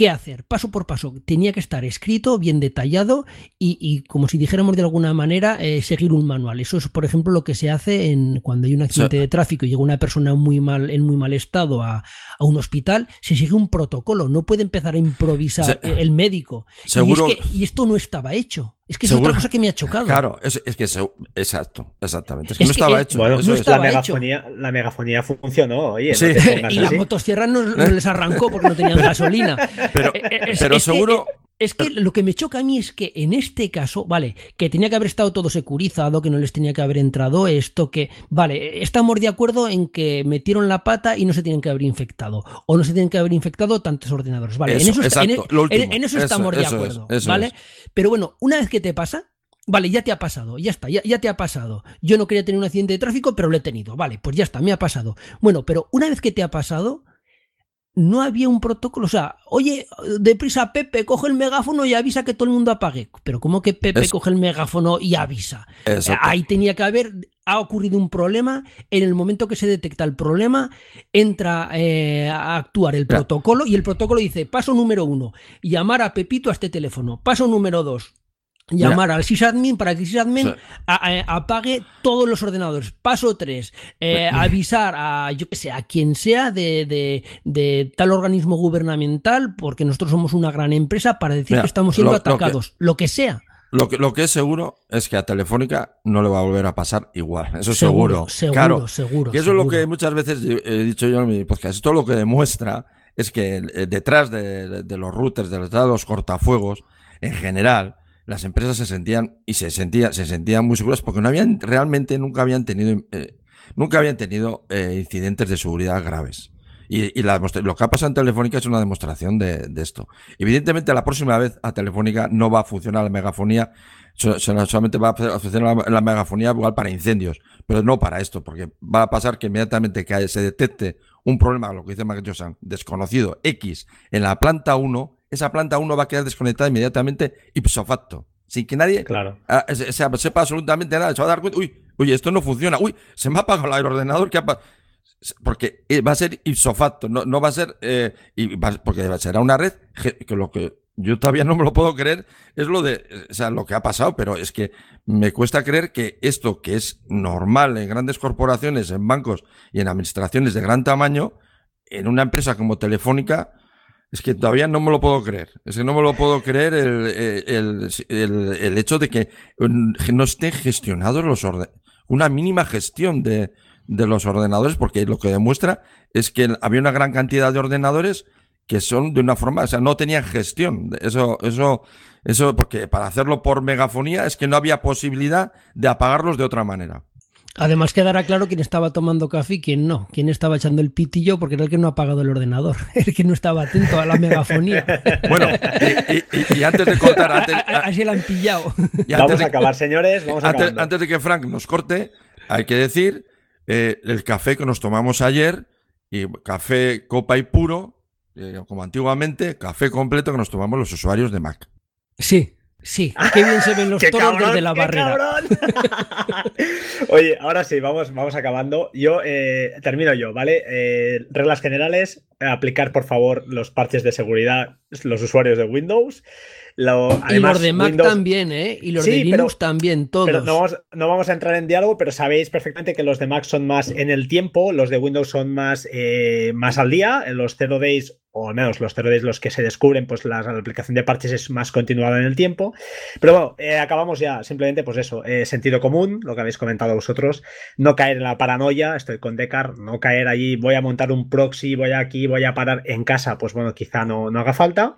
qué hacer, paso por paso. Tenía que estar escrito, bien detallado y, como si dijéramos de alguna manera, eh, seguir un manual. Eso es, por ejemplo, lo que se hace en, cuando hay un accidente de tráfico y llega una persona muy mal, en muy mal estado a, un hospital, se sigue un protocolo. No puede empezar a improvisar el médico. Seguro. y esto no estaba hecho. Es que es otra cosa que me ha chocado. Claro, es, es que exacto, exactamente. Es que no estaba hecho. Bueno, la, megafonía, la megafonía funcionó, oye. Sí. y las motosierras no, no, les arrancó porque no tenían gasolina. Pero, eh, eh, pero seguro. Es que lo que me choca a mí es que en este caso, vale, que tenía que haber estado todo securizado, que no les tenía que haber entrado esto, que, vale, estamos de acuerdo en que metieron la pata y no se tienen que haber infectado, o no se tienen que haber infectado tantos ordenadores, vale, en, eso, estamos de acuerdo, ¿vale? Pero bueno, una vez que te pasa, Vale, ya te ha pasado, ya está, ya, ya, te ha pasado. Yo no quería tener un accidente de tráfico, pero lo he tenido. Vale, pues ya está, me ha pasado. Bueno, pero una vez que te ha pasado, no había un protocolo. O sea, oye, deprisa Pepe, coge el megáfono y avisa que todo el mundo apague. Pero ¿cómo que Pepe coge el megáfono y avisa? Ahí tenía que haber, ha ocurrido un problema. En el momento que se detecta el problema, entra eh, a actuar el protocolo y el protocolo dice, paso número uno, llamar a Pepito a este teléfono. Paso número dos, llamar al sysadmin para que el sysadmin apague todos los ordenadores. Paso 3, eh, avisar a, yo que sé, a quien sea de, tal organismo gubernamental, porque nosotros somos una gran empresa, para decir que estamos siendo atacados, lo que, sea. Lo que, lo que es seguro es que a Telefónica no le va a volver a pasar igual. Eso es seguro. Seguro, claro, seguro. Y eso es lo que muchas veces he dicho yo en mi podcast. Esto lo que demuestra es que eh, detrás de, los routers, detrás de los cortafuegos, en general, las empresas se sentían y se sentían, se sentían muy seguras porque no habían realmente nunca habían tenido eh, nunca habían tenido eh, incidentes de seguridad graves. Y, lo que ha pasado en Telefónica es una demostración de, esto. Evidentemente, la próxima vez a Telefónica no va a funcionar la megafonía, solamente va a funcionar la, megafonía para incendios, pero no para esto, porque va a pasar que inmediatamente que se detecte un problema, lo que dice Mark Josan, desconocido X en la planta 1, esa planta 1 va a quedar desconectada inmediatamente ipso facto. Sin que nadie ah, sepa absolutamente nada. Se va a dar cuenta, uy, uy, esto no funciona. Uy, se me ha apagado el ordenador. ¿qué porque eh, va a ser ipso facto, no, va a ser, eh, y porque será una red que lo que yo todavía no me lo puedo creer es lo de, o sea, lo que ha pasado, pero es que me cuesta creer que esto que es normal en grandes corporaciones, en bancos y en administraciones de gran tamaño, en una empresa como Telefónica, es que todavía no me lo puedo creer. Es que no me lo puedo creer el, el, hecho de que no estén gestionados los ordenadores. Una mínima gestión de, de los ordenadores, porque lo que demuestra es que había una gran cantidad de ordenadores que son de una forma, o sea, no tenían gestión. Eso, eso, eso, porque para hacerlo por megafonía es que no había posibilidad de apagarlos de otra manera. Además quedará claro quién estaba tomando café y quién no, quién estaba echando el pitillo porque era el que no ha apagado el ordenador, el que no estaba atento a la megafonía. Bueno, y, antes de cortar... Antes, Así lo han pillado. vamos a acabar, señores, vamos a antes, antes, de que Frank nos corte, hay que decir eh, el café que nos tomamos ayer, y café copa y puro, eh, como antiguamente, café completo que nos tomamos los usuarios de Mac. Sí, Sí, qué bien se ven los toros desde la barrera. Oye, ahora sí, vamos, vamos acabando. Yo eh, termino yo, ¿vale? Eh, reglas generales, aplicar por favor los parches de seguridad los usuarios de Windows. y los de Mac también, ¿eh? Y los de Linux también, todos. Pero no vamos, no vamos, a entrar en diálogo, pero sabéis perfectamente que los de Mac son más en el tiempo, los de Windows son más, eh, más al día, los Zero Days o al menos los 0 los que se descubren, pues la, aplicación de parches es más continuada en el tiempo. Pero bueno, eh, acabamos ya. Simplemente, pues eso, eh, sentido común, lo que habéis comentado vosotros. No caer en la paranoia, estoy con Decar, no caer allí, voy a montar un proxy, voy aquí, voy a parar en casa, pues bueno, quizá no, no haga falta.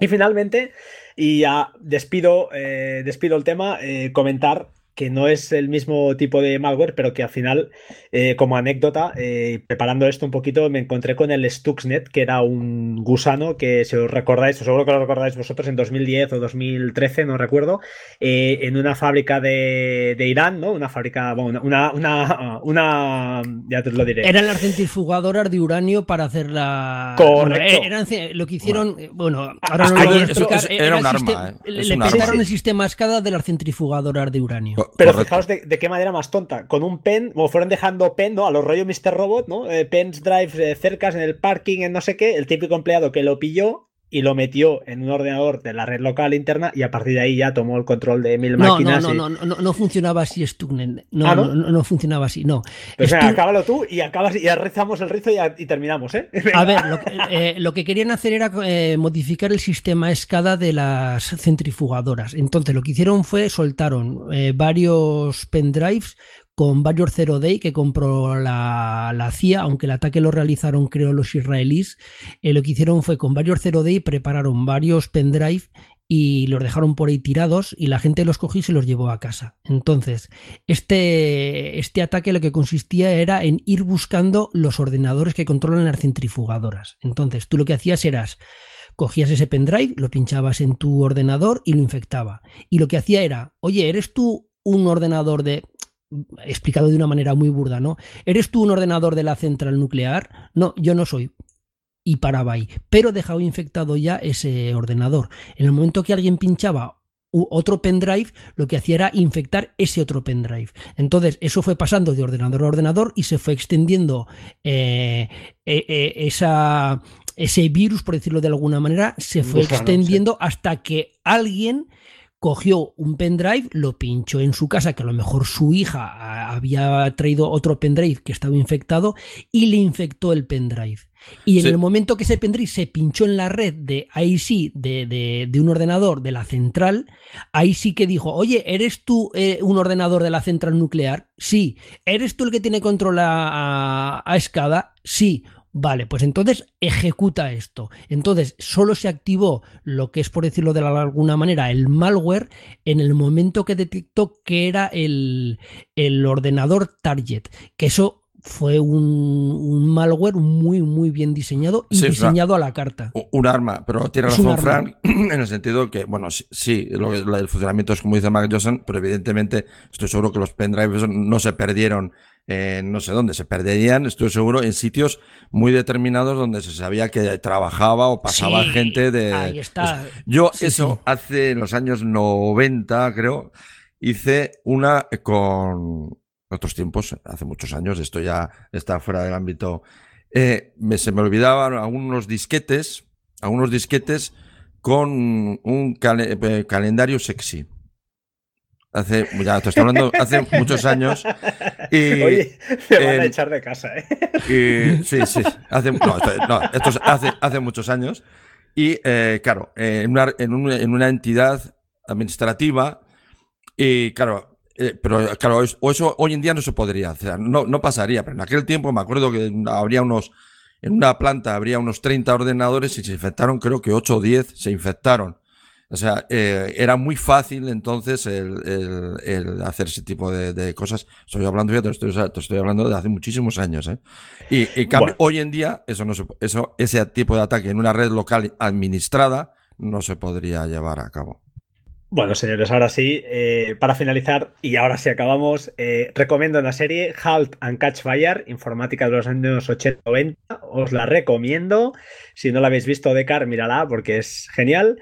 Y finalmente, y ya despido, eh, despido el tema, comentar que no es el mismo tipo de malware, pero que al final, eh, como anécdota, eh, preparando esto un poquito, me encontré con el Stuxnet, que era un gusano que, si os recordáis, seguro que lo recordáis vosotros, en 2010 o 2013, no recuerdo, eh, en una fábrica de, Irán, ¿no? Una fábrica, bueno, una, una, una, ya te lo diré. Eran las centrifugadoras de uranio para hacer la... Correcto. eran, lo que hicieron, bueno, ahora no lo voy a explicar. era, un arma, Le pensaron el sistema SCADA de las centrifugadoras de uranio. Pero fijaos de, qué manera más tonta. Con un pen, como fueron dejando pen, ¿no? A los rollos Mr. Robot, ¿no? Eh, pens drive eh, cercas en el parking, en no sé qué. El típico empleado que lo pilló y lo metió en un ordenador de la red local interna y a partir de ahí ya tomó el control de mil máquinas. No, no, no, no, no, funcionaba así Stugnen. No, ¿Ah, no? no, funcionaba así, no. Pues acábalo tú y acabas y rezamos el rizo y, terminamos, ¿eh? A ver, eh, lo que, querían hacer era eh, modificar el sistema escada de las centrifugadoras. Entonces lo que hicieron fue soltaron eh, varios pendrives con varios Zero Day que compró la, la, CIA, aunque el ataque lo realizaron creo los israelíes, eh, lo que hicieron fue con varios Zero Day prepararon varios pendrive y los dejaron por ahí tirados y la gente los cogió y se los llevó a casa. Entonces, este, este ataque lo que consistía era en ir buscando los ordenadores que controlan las centrifugadoras. Entonces, tú lo que hacías eras cogías ese pendrive, lo pinchabas en tu ordenador y lo infectaba. Y lo que hacía era, oye, ¿eres tú un ordenador de explicado de una manera muy burda, ¿no? ¿Eres tú un ordenador de la central nuclear? No, yo no soy. Y paraba ahí. Pero dejaba infectado ya ese ordenador. En el momento que alguien pinchaba otro pendrive, lo que hacía era infectar ese otro pendrive. Entonces, eso fue pasando de ordenador a ordenador y se fue extendiendo eh, eh, eh, esa, ese virus, por decirlo de alguna manera, se fue extendiendo hasta que alguien cogió un pendrive, lo pinchó en su casa, que a lo mejor su hija había traído otro pendrive que estaba infectado, y le infectó el pendrive. Y en el momento que ese pendrive se pinchó en la red de ahí sí, de, un ordenador de la central, ahí sí que dijo, oye, ¿eres tú eh, un ordenador de la central nuclear? Sí. ¿Eres tú el que tiene control a, a escada? Sí. Vale, pues entonces ejecuta esto. Entonces solo se activó lo que es, por decirlo de alguna manera, el malware en el momento que detectó que era el, ordenador target. Que eso fue un, malware muy, muy bien diseñado y diseñado a la carta. Un arma, pero tiene razón, Frank, en el sentido que, bueno, sí, lo, el funcionamiento es como dice Mark Johnson, pero evidentemente estoy seguro que los pendrives no se perdieron no sé dónde, se perderían, estoy seguro, en sitios muy determinados donde se sabía que trabajaba o pasaba gente de... Ahí está. yo eso hace en los años 90, creo, hice una con otros tiempos, hace muchos años, esto ya está fuera del ámbito. Eh, me, se me olvidaban algunos disquetes, algunos disquetes con un eh, calendario sexy. Hace, ya te estoy hablando, hace muchos años. Y, Oye, me van a echar de casa, ¿eh? sí, sí, hace, esto hace, hace muchos años. Y eh, claro, en, una, en, una, entidad administrativa, y claro, eh, pero claro, eso hoy en día no se podría hacer, no, no pasaría, pero en aquel tiempo me acuerdo que habría unos, en una planta habría unos 30 ordenadores y se infectaron, creo que 8 o 10 se infectaron. O sea, eh, era muy fácil entonces el, hacer ese tipo de, cosas. Estoy hablando, ya te estoy, estoy, hablando de hace muchísimos años. ¿eh? Y, cambio, hoy en día, eso no eso, ese tipo de ataque en una red local administrada no se podría llevar a cabo. Bueno, señores, ahora sí, eh, para finalizar, y ahora sí acabamos, recomiendo la serie Halt and Catch Fire, informática de los años 80-90, os la recomiendo. Si no la habéis visto, Decar, mírala porque es genial.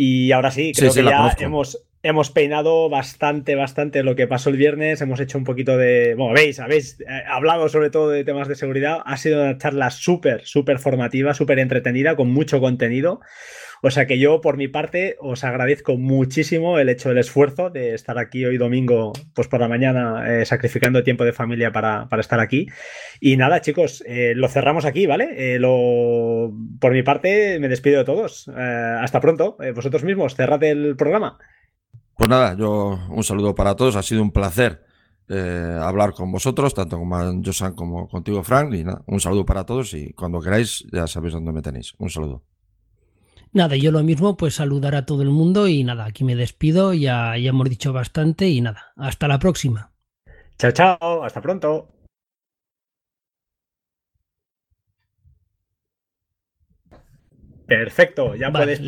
Y ahora sí, creo que ya hemos, hemos peinado bastante, bastante lo que pasó el viernes. Hemos hecho un poquito de. Bueno, veis, habéis eh, hablado sobre todo de temas de seguridad. Ha sido una charla súper, súper formativa, súper entretenida, con mucho contenido. O sea que yo, por mi parte, os agradezco muchísimo el hecho del esfuerzo de estar aquí hoy domingo, pues por la mañana, eh, sacrificando tiempo de familia para, estar aquí. Y nada, chicos, eh, lo cerramos aquí, ¿vale? Eh, lo... Por mi parte, me despido de todos. hasta pronto. vosotros mismos, cerrad el programa. Pues nada, yo un saludo para todos. Ha sido un placer hablar con vosotros, tanto con Josan como contigo, Frank. Y nada, un saludo para todos y cuando queráis ya sabéis dónde me tenéis. Un saludo. Nada, yo lo mismo, pues saludar a todo el mundo y nada, aquí me despido, ya, ya hemos dicho bastante y nada, hasta la próxima. Chao, chao, hasta pronto. Perfecto, ya Vale, puedes